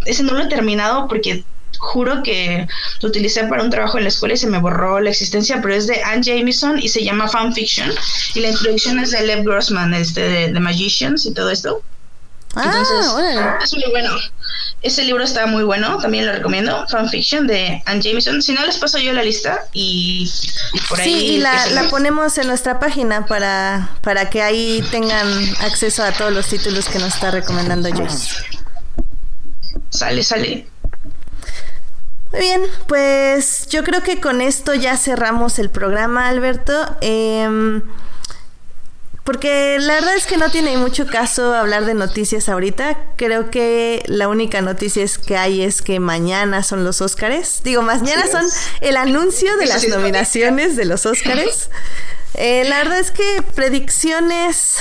ese no lo he terminado porque juro que lo utilicé para un trabajo en la escuela y se me borró la existencia, pero es de Anne Jameson y se llama Fanfiction. Y la introducción es de Lev Grossman, este de The Magicians y todo esto. Ah, Entonces, es muy bueno. Ese libro está muy bueno, también lo recomiendo. Fanfiction de Anne Jameson. Si no, les paso yo la lista y, por ahí. Sí, y la, la, ponemos en nuestra página para, para que ahí tengan acceso a todos los títulos que nos está recomendando Joyce. Sale, sale. Muy bien, pues yo creo que con esto ya cerramos el programa, Alberto. Em, porque la verdad es que no tiene mucho caso hablar de noticias ahorita. Creo que la única noticia que hay es que mañana son los Óscares. Digo, mañana son el anuncio de las nominaciones de los Óscares. Eh, la verdad es que predicciones,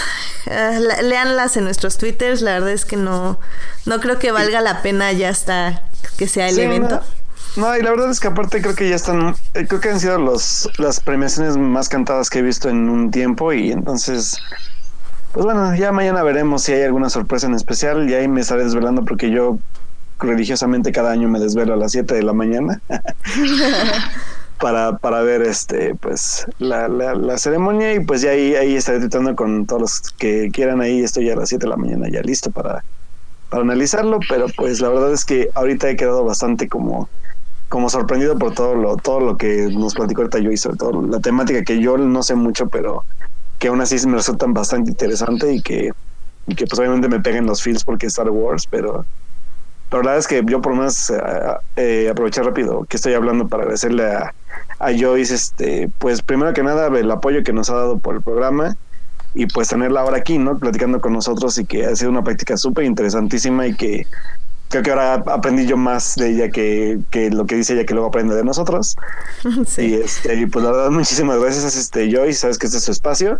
uh, leanlas en nuestros twitters. La verdad es que no, no creo que valga la pena ya hasta que sea el evento. No, y la verdad es que aparte creo que ya están, eh, creo que han sido los, las premiaciones más cantadas que he visto en un tiempo y entonces, pues bueno, ya mañana veremos si hay alguna sorpresa en especial y ahí me estaré desvelando porque yo religiosamente cada año me desvelo a las 7 de la mañana para, para ver este pues la, la, ceremonia y pues ya ahí, ahí estaré tratando con todos los que quieran ahí, estoy a las 7 de la mañana ya listo para, para analizarlo, pero pues la verdad es que ahorita he quedado bastante como como sorprendido por todo lo, todo lo que nos platicó ahorita yo y sobre todo la temática que yo no sé mucho, pero que aún así me resulta bastante interesante y que, y que pues obviamente me peguen los feels porque es Star Wars, pero la verdad es que yo por más eh, eh, aprovechar rápido que estoy hablando para agradecerle a, a Joyce, este, pues primero que nada el apoyo que nos ha dado por el programa y pues tenerla ahora aquí, ¿no? Platicando con nosotros y que ha sido una práctica súper interesantísima y que creo que ahora aprendí yo más de ella que, que, lo que dice ella que luego aprende de nosotros. Sí. Y este, pues la verdad, muchísimas gracias, este Joy, sabes que este es su espacio.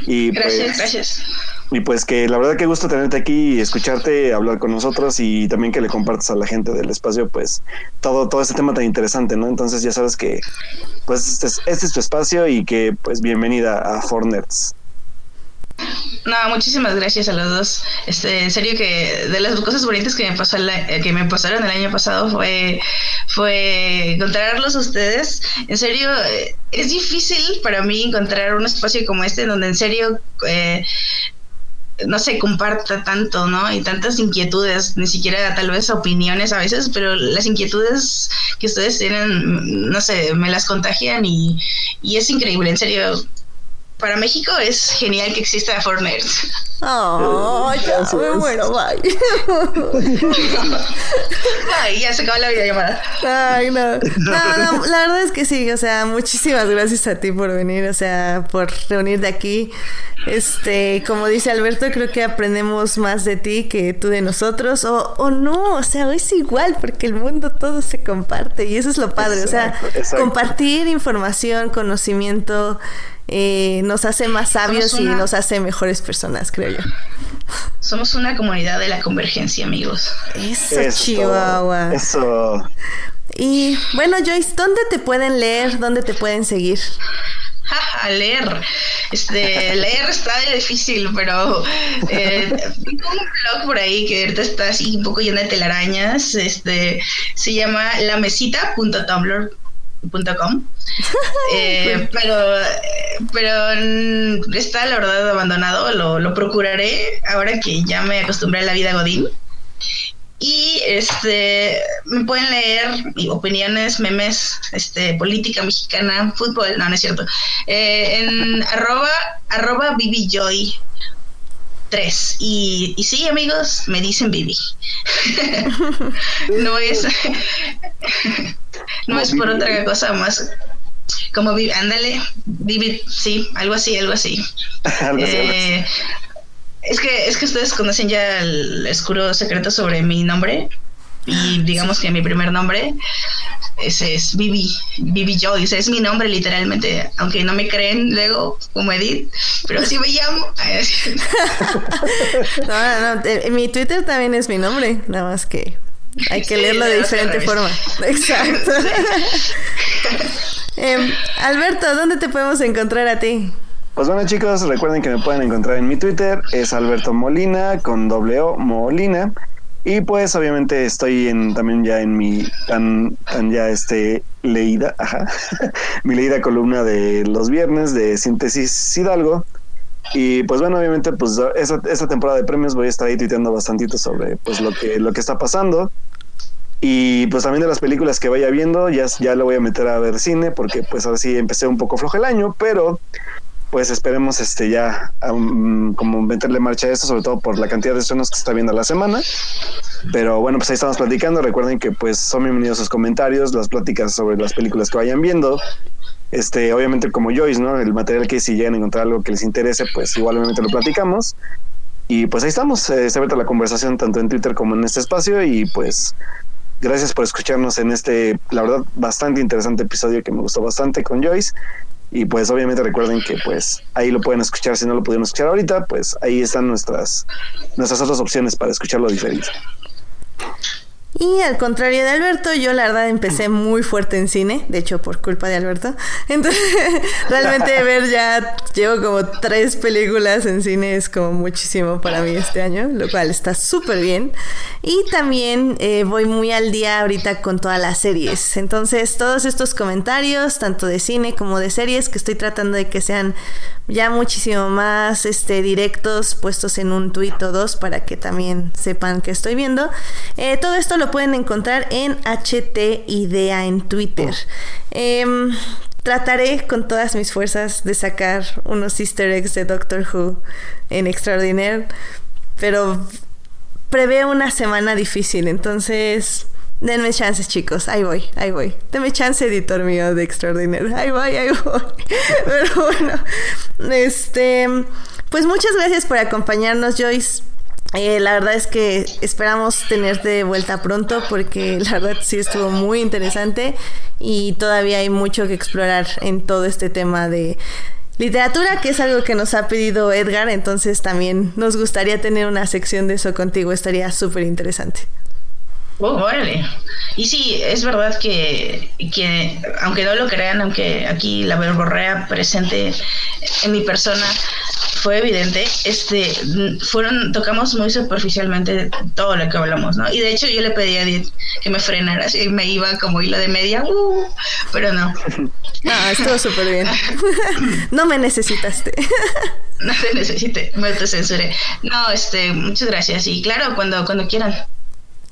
Y gracias, pues, gracias. Y pues que la verdad que gusto tenerte aquí y escucharte, hablar con nosotros y también que le compartas a la gente del espacio, pues todo, todo este tema tan interesante, ¿no? Entonces ya sabes que pues este es, este es tu espacio y que pues bienvenida a Fornets. No, muchísimas gracias a los dos. Este, en serio que de las cosas bonitas que me pasó eh, pasaron el año pasado fue fue encontrarlos a ustedes. En serio, eh, es difícil para mí encontrar un espacio como este donde en serio eh, no se comparta tanto, ¿no? Y tantas inquietudes, ni siquiera tal vez opiniones a veces, pero las inquietudes que ustedes tienen, no sé, me las contagian y es increíble, en serio para México es genial que exista Fortnite. Oh, ya me muero, bye. Ay, ya se acabó la videollamada. Ay, no. no. la verdad es que sí, o sea, muchísimas gracias a ti por venir, o sea, por reunirte aquí. Este, como dice Alberto, creo que aprendemos más de ti que tú de nosotros, o, o no, o sea, es igual, porque el mundo todo se comparte y eso es lo padre, o sea, compartir información, conocimiento eh, nos hace más sabios y nos hace mejores personas, creo yo. Somos una comunidad de la convergencia, amigos. Eso, Chihuahua. Eso. Y bueno, Joyce, ¿dónde te pueden leer? ¿Dónde te pueden seguir? a leer. Este, leer está difícil, pero eh, tengo un blog por ahí que ahorita está así un poco lleno de telarañas. Este, se llama lamesita.tumblr .com. Eh, pero pero está la verdad abandonado lo, lo, procuraré ahora que ya me acostumbré a la vida godín. Y este me pueden leer opiniones memes este política mexicana fútbol no no es cierto. Eh, en arroba arroba joy 3 y, y sí amigos me dicen Bibi. No es no es por otra cosa más. Como vive, ándale, vive, sí, algo así, algo así. Eh, es que es que ustedes conocen ya el oscuro secreto sobre mi nombre y digamos que mi primer nombre ese es Vivi, Vivi Joyce, es mi nombre literalmente, aunque no me creen luego como Edith, pero así me llamo. no, no, mi Twitter también es mi nombre, nada más que hay que leerlo de diferente forma. Exacto. Em, Alberto, ¿dónde te podemos encontrar a ti? Pues bueno chicos, recuerden que me pueden encontrar en mi Twitter, es Alberto Molina con doble O Molina. Y pues obviamente estoy en, también ya en mi tan, tan ya este leída, ajá, mi leída columna de los viernes de Síntesis Hidalgo. Y pues bueno, obviamente, pues esta, temporada de premios voy a estar ahí tuiteando bastantito sobre pues lo que, lo que está pasando. Y pues también de las películas que vaya viendo, ya, ya le voy a meter a ver cine, porque pues ahora sí empecé un poco flojo el año, pero pues esperemos este ya como meterle marcha a esto, sobre todo por la cantidad de estrenos que se está viendo la semana. Pero bueno, pues ahí estamos platicando. Recuerden que pues son bienvenidos sus comentarios, las pláticas sobre las películas que vayan viendo. Este, obviamente como Joyce, ¿no? El material que si llegan a encontrar algo que les interese, pues igualmente lo platicamos. Y pues ahí estamos, eh, está abierta la conversación tanto en Twitter como en este espacio y pues gracias por escucharnos en este, la verdad, bastante interesante episodio que me gustó bastante con Joyce. Y pues obviamente recuerden que pues ahí lo pueden escuchar, si no lo pudieron escuchar ahorita, pues ahí están nuestras, nuestras otras opciones para escucharlo diferente. Y al contrario de Alberto, yo la verdad empecé muy fuerte en cine, de hecho por culpa de Alberto. Entonces, realmente ver ya, llevo como tres películas en cine, es como muchísimo para mí este año, lo cual está súper bien. Y también eh, voy muy al día ahorita con todas las series. Entonces, todos estos comentarios, tanto de cine como de series, que estoy tratando de que sean ya muchísimo más este, directos, puestos en un tuit o dos para que también sepan que estoy viendo. Eh, todo esto lo pueden encontrar en HT Idea en Twitter. Em, trataré con todas mis fuerzas de sacar unos easter eggs de Doctor Who en Extraordinaire, pero prevé una semana difícil, entonces denme chances chicos, ahí voy, ahí voy. Denme chance editor mío de Extraordinaire, ahí voy, ahí voy. pero bueno, este... Pues muchas gracias por acompañarnos, Joyce. Eh, la verdad es que esperamos tenerte de vuelta pronto porque la verdad sí estuvo muy interesante y todavía hay mucho que explorar en todo este tema de literatura, que es algo que nos ha pedido Edgar, entonces también nos gustaría tener una sección de eso contigo, estaría súper interesante. Oh, órale. Y sí, es verdad que, que, aunque no lo crean, aunque aquí la verborrea presente en mi persona fue evidente, este, fueron, tocamos muy superficialmente todo lo que hablamos, ¿no? Y de hecho yo le pedí a Edith que me frenara, así me iba como hilo de media, uh, pero no. No, estuvo súper bien. no me necesitaste. no te necesité, me autocensuré. No, este, muchas gracias. Y claro, cuando, cuando quieran.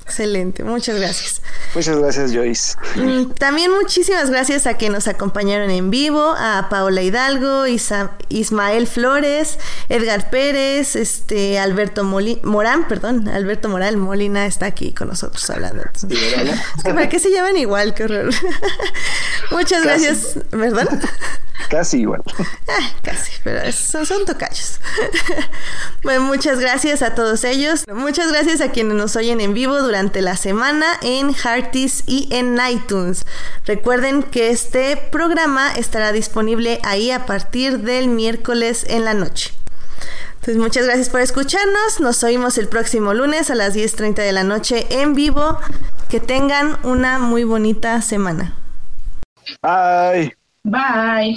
Excelente, muchas gracias. Muchas gracias, Joyce. Mm, también muchísimas gracias a que nos acompañaron en vivo, a Paola Hidalgo, Ismael Flores, Edgar Pérez, este Alberto Morán, perdón, Alberto Moral Molina está aquí con nosotros hablando. ¿Para qué se llaman igual? Qué horror. muchas gracias, ¿verdad? Casi igual. Ah, casi, pero son, son tocayos. bueno, muchas gracias a todos ellos. Muchas gracias a quienes nos oyen en vivo durante la semana en Hearties y en iTunes. Recuerden que este programa estará disponible ahí a partir del miércoles en la noche. Entonces, muchas gracias por escucharnos. Nos oímos el próximo lunes a las 10.30 de la noche en vivo. Que tengan una muy bonita semana. Bye. Bye.